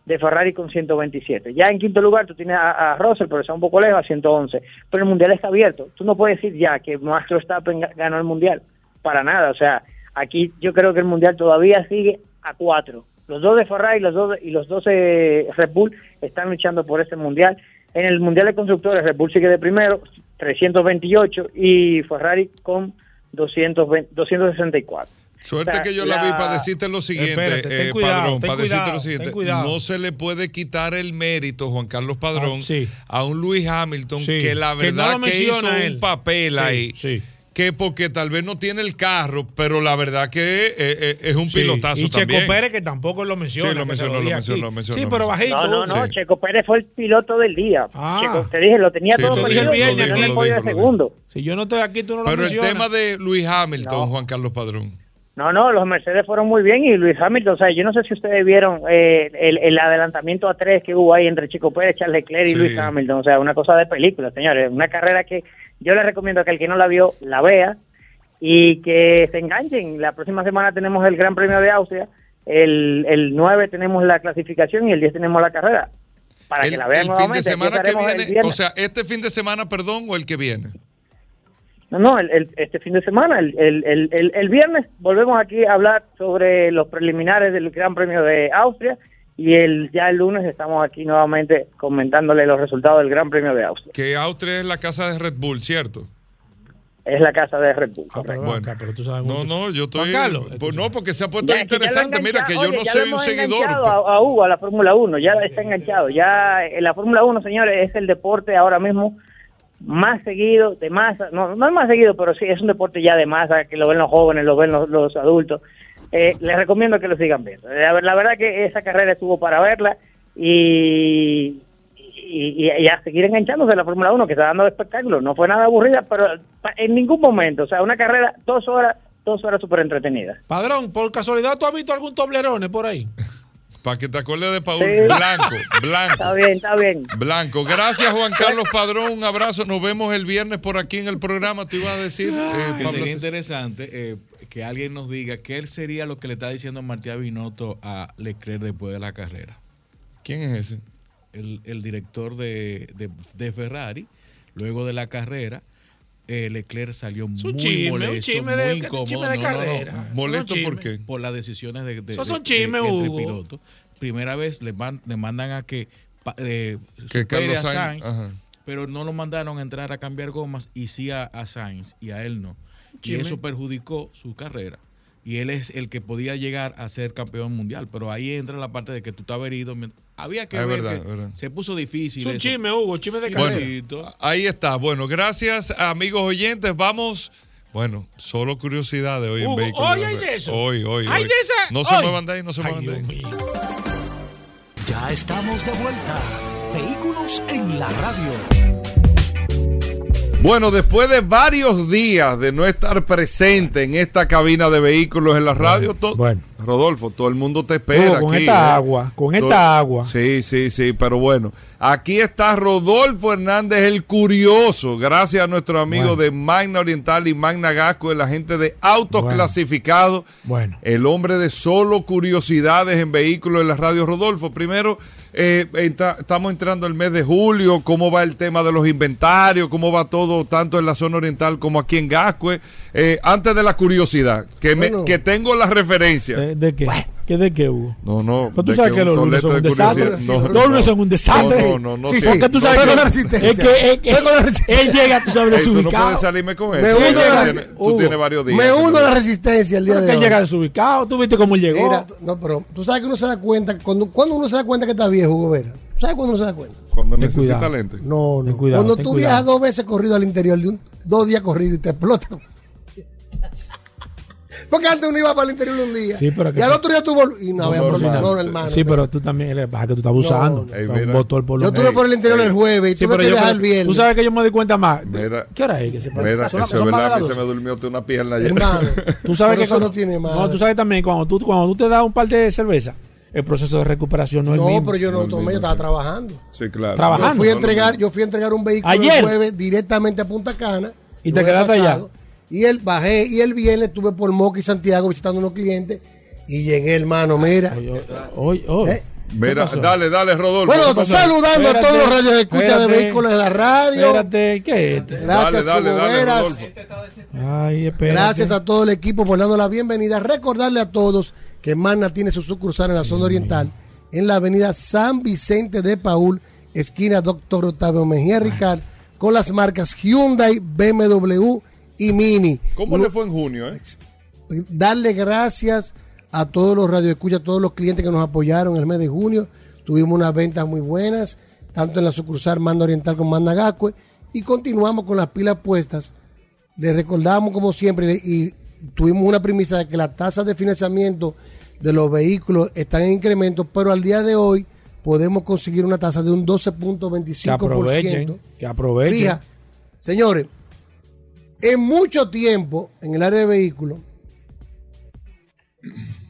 de Ferrari con 127. Ya en quinto lugar tú tienes a, Russell, pero está un poco lejos, a 111. Pero el mundial está abierto. Tú no puedes decir ya que Max Verstappen ga- ganó el mundial. Para nada. O sea, aquí yo creo que el mundial todavía sigue a cuatro. Los dos de Ferrari los dos, y los dos de Red Bull están luchando por ese mundial. En el mundial de constructores, Red Bull sigue de primero, 328, y Ferrari con 220, 264. Suerte O sea, que yo la, vi para decirte lo siguiente, Espérate, ten eh, cuidado, Padrón, ten para decirte cuidado, lo siguiente. ten cuidado. No se le puede quitar el mérito, Juan Carlos Padrón, Ah, sí. a un Luis Hamilton Sí, que la que no verdad que, hizo un papel Sí, ahí. sí. Que porque tal vez no tiene el carro, pero la verdad que eh, eh, es un Sí, pilotazo y también. Checo Pérez que tampoco lo menciona. Sí, lo mencionó, lo mencionó, lo mencionó, Sí, pero bajito. No, no, no, Sí. Checo Pérez fue el piloto del día. Ah. Checo, te dije, lo tenía Sí, todo lo perdido, lo ganó dijo, el podio de segundo. Si yo no estoy aquí, tú no lo Pero el mencionas. tema de Luis Hamilton, No. Juan Carlos Padrón. No, no, los Mercedes fueron muy bien y Luis Hamilton, o sea, yo no sé si ustedes vieron eh, el, el adelantamiento a tres que hubo ahí entre Chico Pérez, Charles Leclerc y Sí. Luis Hamilton, o sea, una cosa de película, señores, una carrera que yo les recomiendo que el que no la vio, la vea y que se enganchen. La próxima semana tenemos el Gran Premio de Austria, el, el 9 tenemos la clasificación y el 10 tenemos la carrera, para el que la vean el fin de nuevamente. semana que viene, o sea, este fin de semana, perdón, o el que viene. No, no, el, el- este fin de semana, el, el, el, el- el viernes volvemos aquí a hablar sobre los preliminares del Gran Premio de Austria y el ya el lunes estamos aquí nuevamente comentándole los resultados del Gran Premio de Austria. Que Austria es la casa de Red Bull, ¿cierto? Es la casa de Red Bull. Ah, pero, acá, pero tú sabes No, mucho. no, yo estoy. Carlos, pues no, porque se ha puesto Ya, interesante. Mira, que yo no soy un seguidor. A, a Hugo, a la Fórmula 1, ya está enganchado. Ya eh, la Fórmula 1, señores, es el deporte ahora mismo más seguido, de masa, no, no es más seguido, pero sí es un deporte ya de masa, que lo ven los jóvenes, lo ven los, los adultos. Eh, les recomiendo que lo sigan viendo. La, ver- la verdad que esa carrera estuvo para verla y, y, y a seguir enganchándose a la Fórmula 1, que está dando espectáculo. No fue nada aburrida, pero en ningún momento, o sea, una carrera dos horas, dos horas súper entretenida. Padrón, por casualidad, ¿tú has visto algún toblerone por ahí? Para que te acuerdes de Paul. Sí. Blanco, blanco. Está bien, está bien. Blanco. Gracias, Juan Carlos Padrón. Un abrazo. Nos vemos el viernes por aquí en el programa. Tú ibas a decir, eh, Que sería interesante eh, que alguien nos diga qué sería lo que le está diciendo Martín Binotto a Leclerc después de la carrera. ¿Quién es ese? El, el director de, de- de Ferrari, luego de la carrera, eh, Leclerc salió muy un chisme, un molesto, chisme muy de- incómodo. chisme de No, no, no. carrera. ¿Molesto por qué? Por las decisiones de, de, son de- chismes, de- de Hugo. piloto. Primera vez le, man- le mandan a que, eh, Que supere Carlos a Sainz. Pero no lo mandaron a entrar a cambiar gomas y sí a, a Sainz y a él no. y Chisme. eso perjudicó su carrera. Y él es el que podía llegar a ser campeón mundial. Pero ahí entra la parte de que tú estabas herido. Había que Es ver verdad, que es verdad. se puso difícil. Es un eso. chisme, Hugo, chisme de. Bueno, ahí está. Bueno, gracias, amigos oyentes. Vamos. Bueno, solo curiosidades hoy en Vehículos. hoy hay de eso. Hoy, hoy. ¿Hay hoy. de esa? No se Hoy. muevan de ahí, no se Ay, muevan de ahí. Ya estamos de vuelta. Vehículos en la radio. Bueno, después de varios días de no estar presente en esta cabina de vehículos en la radio, to- bueno. Rodolfo, todo el mundo te espera. Hugo, con aquí, esta ¿eh? agua, con Todo- esta agua. Sí, sí, sí, pero bueno, aquí está Rodolfo Hernández el Curioso, gracias a nuestro amigo Bueno. de Magna Oriental y Magna Gasco, la gente de Autos Bueno. Clasificados, Bueno. el hombre de solo curiosidades en vehículos en la radio. Rodolfo, primero, eh, entra- estamos entrando el mes de julio, ¿cómo va el tema de los inventarios? ¿Cómo va todo, tanto en la zona oriental como aquí en Gascue? Eh, antes de la curiosidad, que, me- que tengo la referencia. ¿De, de qué? ¿Qué de qué, Hugo? No, no. Pues tú sabes que un los lunes son un de desastre. No, los lunes no. son un desastre. No, no, no. Sí, sí. Porque tú sabes que, es que, es que él llega, tú sabes, Ey, tú no desubicado. puedes salirme con Me eso. uno Tú la- tienes- Tú Hugo, tienes varios días. Me que uno no- a la resistencia el día Pero de que él hoy. llega desubicado. ¿Tú viste cómo él llegó? Mira, tú- no, pero tú sabes que uno se da cuenta, cuando, cuando uno se da cuenta que está viejo, Hugo Vera. ¿Tú ¿Sabes cuándo uno se da cuenta? Cuando Ten necesita cuidado. lente. No, no. cuidado, cuando tú cuidado. viajas dos veces corrido al interior de un, dos días corrido y te explota. Porque antes uno iba para el interior un día. Sí, pero que y al otro día tú vol- Y no, había no, problema. no. No, hermano. Sí, pero tú también, pasa que tú estás abusando. No, no. Un por Yo estuve por el interior el jueves y Sí, tuve pero que yo viajar el viernes. Tú sabes que yo me di cuenta más. Mira. ¿Qué hora es que se pasa? Mira, Son- eso es más verdad que se me durmió usted una pierna ayer. Hermano. Tú sabes Pero que eso cuando- no tiene madre. No, tú sabes también cuando tú, cuando tú te das un par de cerveza, el proceso de recuperación no es el No, mismo. pero yo no No, tomé, no, yo estaba sí. trabajando. Sí, claro. Trabajando. Yo fui a No, no, entregar, no. yo fui a entregar un vehículo Ayer. el jueves directamente a Punta Cana. ¿Y te quedaste allá? Y él bajé y el viernes estuve por Moca y Santiago visitando unos clientes y llegué, hermano, mira. Oye, oye, oye. ¿Eh? Mira, pasó? dale, dale, Rodolfo. Bueno, saludando a todos los radios de escucha de vehículos en la radio. Espérate, ¿qué es este? Gracias, dale, dale. Ay, espérate. Gracias a todo el equipo por darnos la bienvenida. Recordarle a todos que Magna tiene su sucursal en la zona oriental, en la avenida San Vicente de Paul, esquina Doctor Octavio Mejía Ricard, con las marcas Hyundai, BMW y Mini. ¿Cómo le fue en junio, eh? Darle gracias a todos los radioescuchas, a todos los clientes que nos apoyaron en el mes de junio. Tuvimos unas ventas muy buenas, tanto en la sucursal Manda Oriental como Manda Gacue, y continuamos con las pilas puestas. Les recordamos, como siempre, y tuvimos una premisa de que las tasas de financiamiento de los vehículos están en incremento, pero al día de hoy podemos conseguir una tasa de un Que 12.25%. aprovechen. Que aprovechen. Fija, señores, en mucho tiempo en el área de vehículos,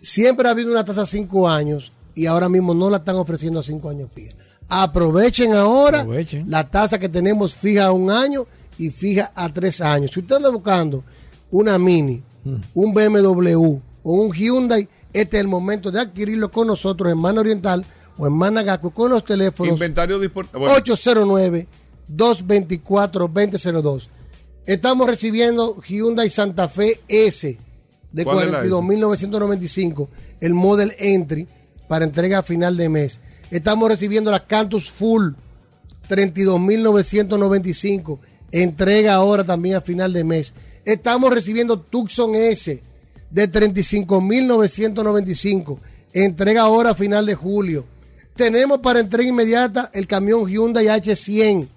siempre ha habido una tasa a 5 años y ahora mismo no la están ofreciendo a 5 años fija. Aprovechen ahora Aprovechen. la tasa que tenemos fija a un año y fija a 3 años. Si usted anda buscando una Mini, Mm. un BMW o un Hyundai, este es el momento de adquirirlo con nosotros en Mano Oriental o en Managaco con los teléfonos Inventario disponible. 809-224-2002. Estamos recibiendo Hyundai Santa Fe S de ¿Cuál es la S? 42.995, el Model Entry para entrega a final de mes. Estamos recibiendo la Cantus Full 32.995, entrega ahora también a final de mes. Estamos recibiendo Tucson S de 35.995, entrega ahora a final de julio. Tenemos para entrega inmediata el camión Hyundai H100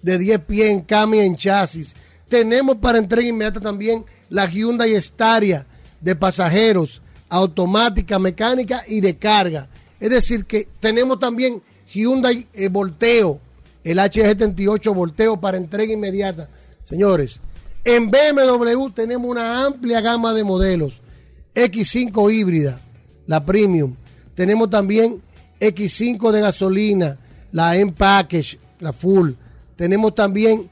de 10 pies en cambio en chasis. Tenemos para entrega inmediata también la Hyundai Staria de pasajeros, automática, mecánica y de carga. Es decir, que tenemos también Hyundai eh, Volteo, el H78 Volteo para entrega inmediata. Señores, en BMW tenemos una amplia gama de modelos. X5 híbrida, la premium. Tenemos también X5 de gasolina, la M-Package, la full. Tenemos también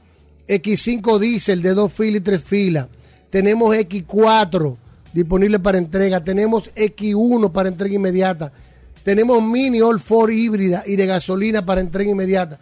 X5 diésel de dos filas y tres filas. Tenemos X4 disponible para entrega. Tenemos X1 para entrega inmediata. Tenemos Mini All 4 híbrida y de gasolina para entrega inmediata.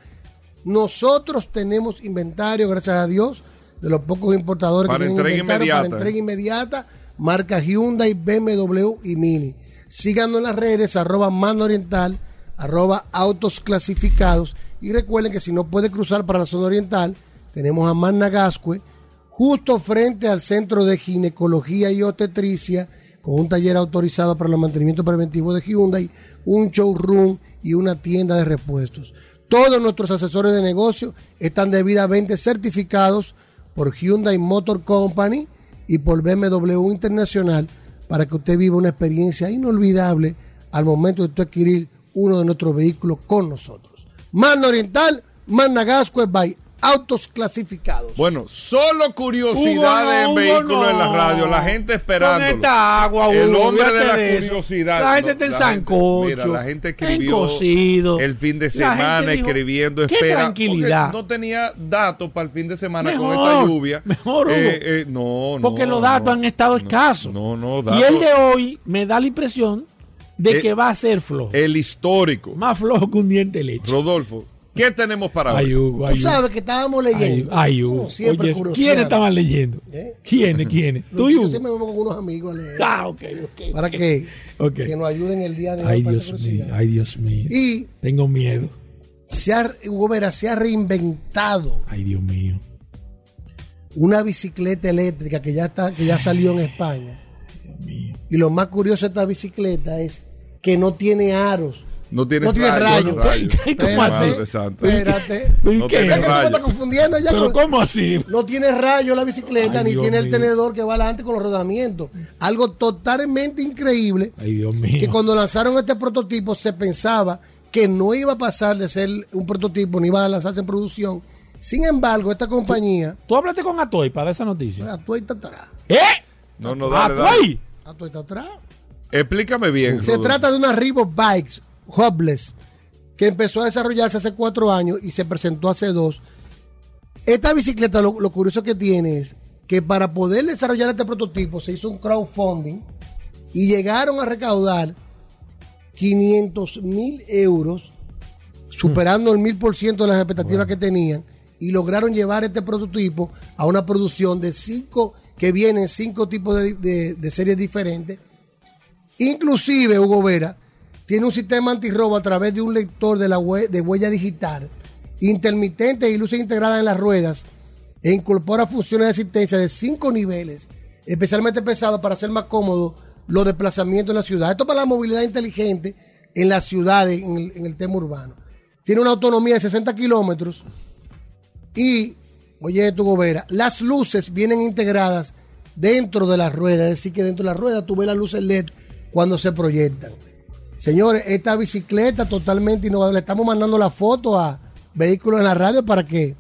Nosotros tenemos inventario, gracias a Dios, de los pocos importadores Para que tienen entrega inventario para inmediata. entrega inmediata, marca Hyundai, BMW y Mini. Síganos en las redes, arroba Mano Oriental, arroba Autos Clasificados. Y recuerden que si no puede cruzar para la zona oriental, tenemos a Magna Gascue, justo frente al Centro de Ginecología y Obstetricia, con un taller autorizado para el mantenimiento preventivo de Hyundai, un showroom y una tienda de repuestos. Todos nuestros asesores de negocio están debidamente certificados por Hyundai Motor Company y por BMW Internacional para que usted viva una experiencia inolvidable al momento de adquirir uno de nuestros vehículos con nosotros. Mano Oriental, Managasco by autos clasificados. Bueno, solo curiosidades Hugo, en no, vehículos en la radio, la gente esperando. Con esta agua, El hombre de la de curiosidad. La gente está en sancocho, Mira, la gente escribió encocido. el fin de semana dijo, escribiendo, "Qué espera. tranquilidad". No tenía datos para el fin de semana con Mejor, esta lluvia. mejor, Hugo. Eh, eh, no, Porque los datos no. han estado escasos. No, no, y datos. el de hoy me da la impresión de Eh, que va a ser flojo. El histórico. Más flojo que un diente de leche. Rodolfo, ¿qué tenemos para hoy? Tú sabes que estábamos leyendo. Como siempre, Oye. ¿Quiénes estaban leyendo? ¿Eh? ¿Quiénes? ¿Quiénes? Tú y Hugo. siempre vamos con unos amigos a leer. Ah, ok, ok. Para ok. que, nos ayuden el día de hoy. Ay, Dios mío. Ay, Dios mío. Y Tengo miedo. se ha, Hugo Vera se ha reinventado Ay, Dios mío. una bicicleta eléctrica que ya está, que ya salió en España. Y lo más curioso de esta bicicleta es que no tiene aros. No tiene No tiene rayos. rayos. rayos. ¿Cómo así? Espérate. ¿Pero No qué? tiene Es que tú me rayos. estás confundiendo ya ¿Pero con- cómo así? No tiene rayo la bicicleta, Ay, ni Dios tiene el tenedor que va adelante con los rodamientos. Algo totalmente increíble Ay, Dios que mío. cuando lanzaron este prototipo se pensaba que no iba a pasar de ser un prototipo, ni iba a lanzarse en producción. Sin embargo, esta compañía, ¿Tú hablaste con Atoy para esa noticia? tú ahí está atrás, ¿Eh? No, no, dale, dale. ¿Atoy? tú ahí está atrás. Explícame bien. Se Rodolfo. trata de una Reebok Bikes Hubbless que empezó a desarrollarse hace cuatro años y se presentó hace dos. Esta bicicleta, lo, lo curioso que tiene es que para poder desarrollar este prototipo se hizo un crowdfunding y llegaron a recaudar 500 mil euros, superando el mil por ciento de las expectativas que tenían, y lograron llevar este prototipo a una producción de cinco, que vienen cinco tipos de, de- de series diferentes. Inclusive, Hugo Vera tiene un sistema antirrobo a través de un lector de, la de huella digital, intermitente y luces integradas en las ruedas, e incorpora funciones de asistencia de cinco niveles, especialmente pensados para hacer más cómodo los desplazamientos en la ciudad. Esto para la movilidad inteligente en las ciudades, en el, tema urbano. Tiene una autonomía de 60 kilómetros y, oye, tu gobera, las luces vienen integradas dentro de la rueda, es decir, que dentro de la rueda tú ves las luces LED cuando se proyectan. Señores, esta bicicleta totalmente innovadora, le estamos mandando la foto a Vehículos en la Radio para que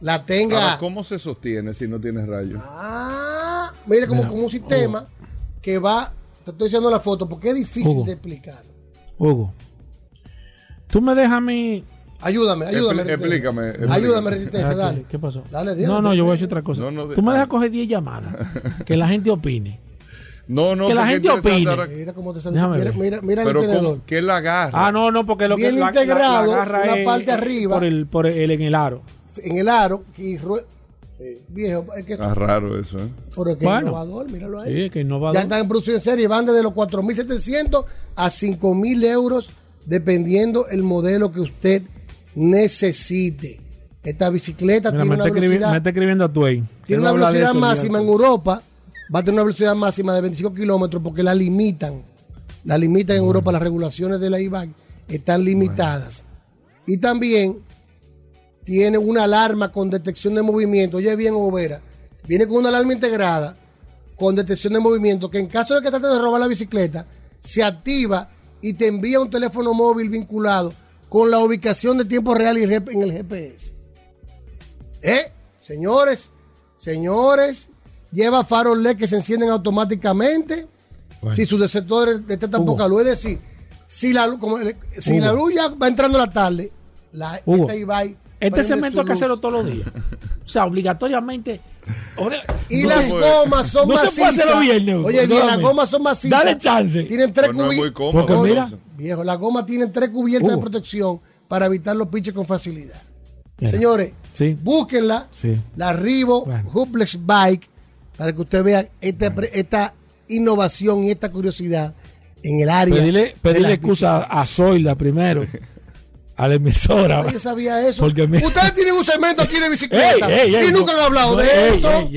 la tenga. Ahora, ¿cómo se sostiene si no tiene rayos? Ah, mire, como, Mira, como un sistema que va. Te estoy diciendo la foto porque es difícil Hugo. de explicar. Hugo. Tú me dejas a mí. Ayúdame, ayúdame. Explícame, explícame. Ayúdame, Resistencia, Ah, ¿qué- dale. ¿Qué pasó? Dale, dale, no, no, dale. yo voy a decir otra cosa. No, no, Tú me ah. dejas coger 10 llamadas. que la gente opine. No, no, Que la gente opine. Mira cómo te sale. Mira, mira, mira el tenedor. ¿qué la agarra? Ah, no, no, porque lo Bien que la- la- la integrado, agarra una es- parte es arriba. Por el, por el, en el aro. En el aro. Y rue- Viejo, es que Está raro eso, ¿eh? pero que Bueno. innovador, míralo ahí. Sí, es que innovador. Ya están en producción en serie, van desde los 4.700 a 5.000 euros, dependiendo el modelo que usted necesite. Esta bicicleta Mira, tiene me, una está velocidad, me está escribiendo a Twain. tiene una velocidad máxima en Europa, va a tener una velocidad máxima de 25 kilómetros porque la limitan. La limitan en Europa, las regulaciones de la IVAC están limitadas. Y también tiene una alarma con detección de movimiento. Oye bien, Overa. Viene con una alarma integrada con detección de movimiento que en caso de que traten de robar la bicicleta, se activa y te envía un teléfono móvil vinculado con la ubicación de tiempo real en el GPS. ¿Eh? Señores, señores, lleva faros LED que se encienden automáticamente. Bueno. Si sus detectores detectan Hugo. poca luz, es decir, si la, como el- si Hugo. la luz ya va entrando la tarde, la, Hugo, esta Ibai Este cemento hay que hacerlo todos los días. O sea, obligatoriamente. Ahora- Y No las se- gomas son no se puede macizas. hacerlo viernes, Hugo, Oye, bien, las gomas son macizas. Dale chance. Tienen tres Pues cubiertas. cómodo. Porque mira- entonces. Viejo, las gomas tienen tres cubiertas de protección para evitar los pinches con facilidad. Mira. Señores, Sí. búsquenla. Sí. La Rivo Bueno. Hublex Bike para que usted vea esta, esta innovación y esta curiosidad en el área. Pedirle, pedirle excusa a Zoila primero. a la emisora. Yo sabía eso. Porque me- Ustedes tienen un segmento aquí de bicicleta Ey, ey, ey, y nunca no, han hablado no, de eso.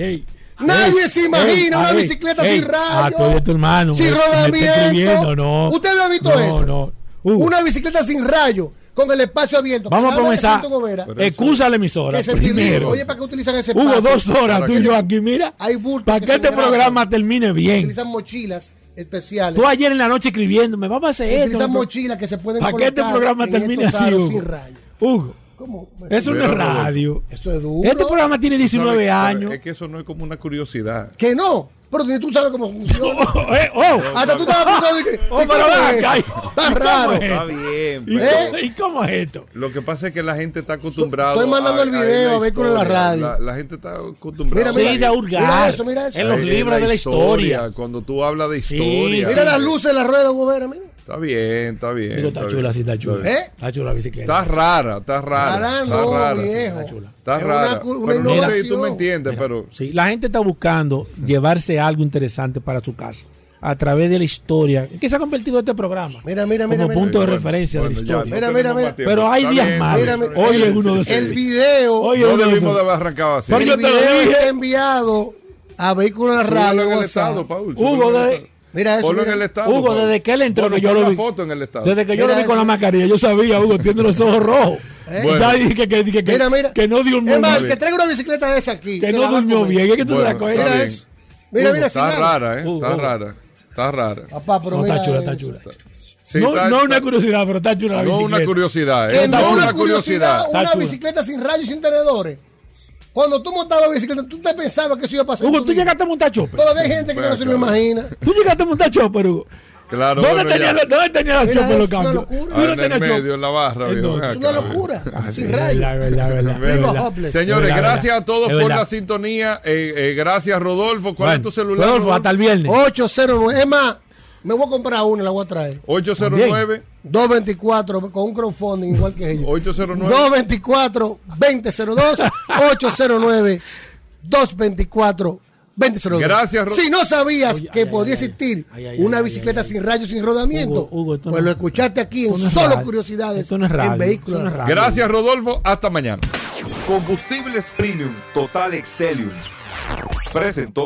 Nadie se imagina una bicicleta sin Ah, rayos. eres tu hermano. sin me- me rodamiento. escribiendo, no. ¿Usted había visto no, eso? No, Hugo, Una bicicleta sin rayo, con el espacio abierto. Vamos a comenzar. Excusa a la emisora. que se primero. Oye, ¿para qué utilizan ese Hugo, espacio? dos horas tú y yo aquí, mira. Hay Para que este programa termine bien. Utilizan mochilas especiales. Tú ayer en la noche escribiéndome, vamos a hacer esto. Utilizan mochilas que se pueden Para que este programa termine así, Hugo. ¿Cómo? eso no es radio. Eso es duro. Este programa tiene 19 Pero años. Es que eso no es como una curiosidad. Que no. Pero ni tú sabes cómo funciona. Eh, oh, Hasta tú estabas preguntando de que. Oh, ¿y pero? Está ¿Y cómo raro. es? Está bien. ¿Y, cómo, y cómo es esto? Lo que pasa es que la gente está acostumbrada. Estoy mandando el video a Vehículo en la radio. La, la gente está acostumbrada. Mira, mira, Sí, de hurgar. mira eso, mira eso. En los Eh, libros de la historia. Cuando tú hablas de Sí, historia. Mira las luces de la rueda, Gobera, mira. Está bien, está bien. Digo, está chula, sí, está chula. ¿Eh? Está chula la bicicleta. Está rara, está rara. Rara está no, rara. viejo. Está chula. Está Es una rara. cu- una pero no sé si tú me entiendes, pero Sí, la gente está buscando llevarse algo interesante para su casa a través de la historia. ¿En qué se ha convertido este programa? Mira, mira, mira. Como mira. punto de Bueno, referencia bueno, de la ya, historia. no Mira, mira, mira. Pero hay días malos. Mira, mira. Hoy es uno de esos El video. Oye, No debimos de haber arrancado así. Porque el yo te lo video dije. está enviado a Vehículo en la Súbelo Radio. en el WhatsApp. estado, Paul. Hugo, Mira eso. Ponlo en mira. el estado. Hugo, desde que él entró, que yo lo vi. foto en el estado. Desde que yo Mira lo vi con la mascarilla, yo sabía, Hugo, tiene los ojos rojos. Bueno. Ya dije que, que, que, que, Mira, mira. que no durmió Es más, el que traiga una bicicleta de esa aquí. Que no durmió bien. Es que tú te Bueno, la coges. está Mira eso. Mira, mira, Está rara, ¿eh? Está rara. Está rara. Papá, pero No, está chula, está chula. Sí, no, está- no una curiosidad, pero está chula la No bicicleta. una curiosidad, ¿eh? no No una curiosidad. Una chula. bicicleta sin rayos y sin tenedores. Cuando tú montabas bicicleta, tú te pensabas que eso iba a pasar. Hugo, tú vida. llegaste a montar chopper. Todavía hay gente que no se lo imagina. Tú llegaste a montar chopper, Hugo. Claro, ¿Dónde, bueno, tenía, los- ¿Dónde tenía Mira, chopper los es una cambios? locura. Ah, no en el medio, en la barra, viejo, Es una locura. Ah, sin es rayos. Señores, gracias a todos por la sintonía. Eh, eh, gracias, Rodolfo. ¿Cuál es tu celular? Rodolfo, hasta el viernes. 809. Es más, me voy a comprar una, la voy a traer. 809 224 con un crowdfunding igual que ellos. 809 224 2002 809 224 2002. Gracias, Ro- Si no sabías Oye, que ay, podía ay, existir ay, ay, una ay, bicicleta ay, ay. sin rayos, sin rodamiento, Hugo, pues no- lo escuchaste aquí en no Solo radio. Curiosidades no radio, en Vehículos. Gracias, Rodolfo. Hasta mañana. Combustibles Premium Total Excelium. Presentó.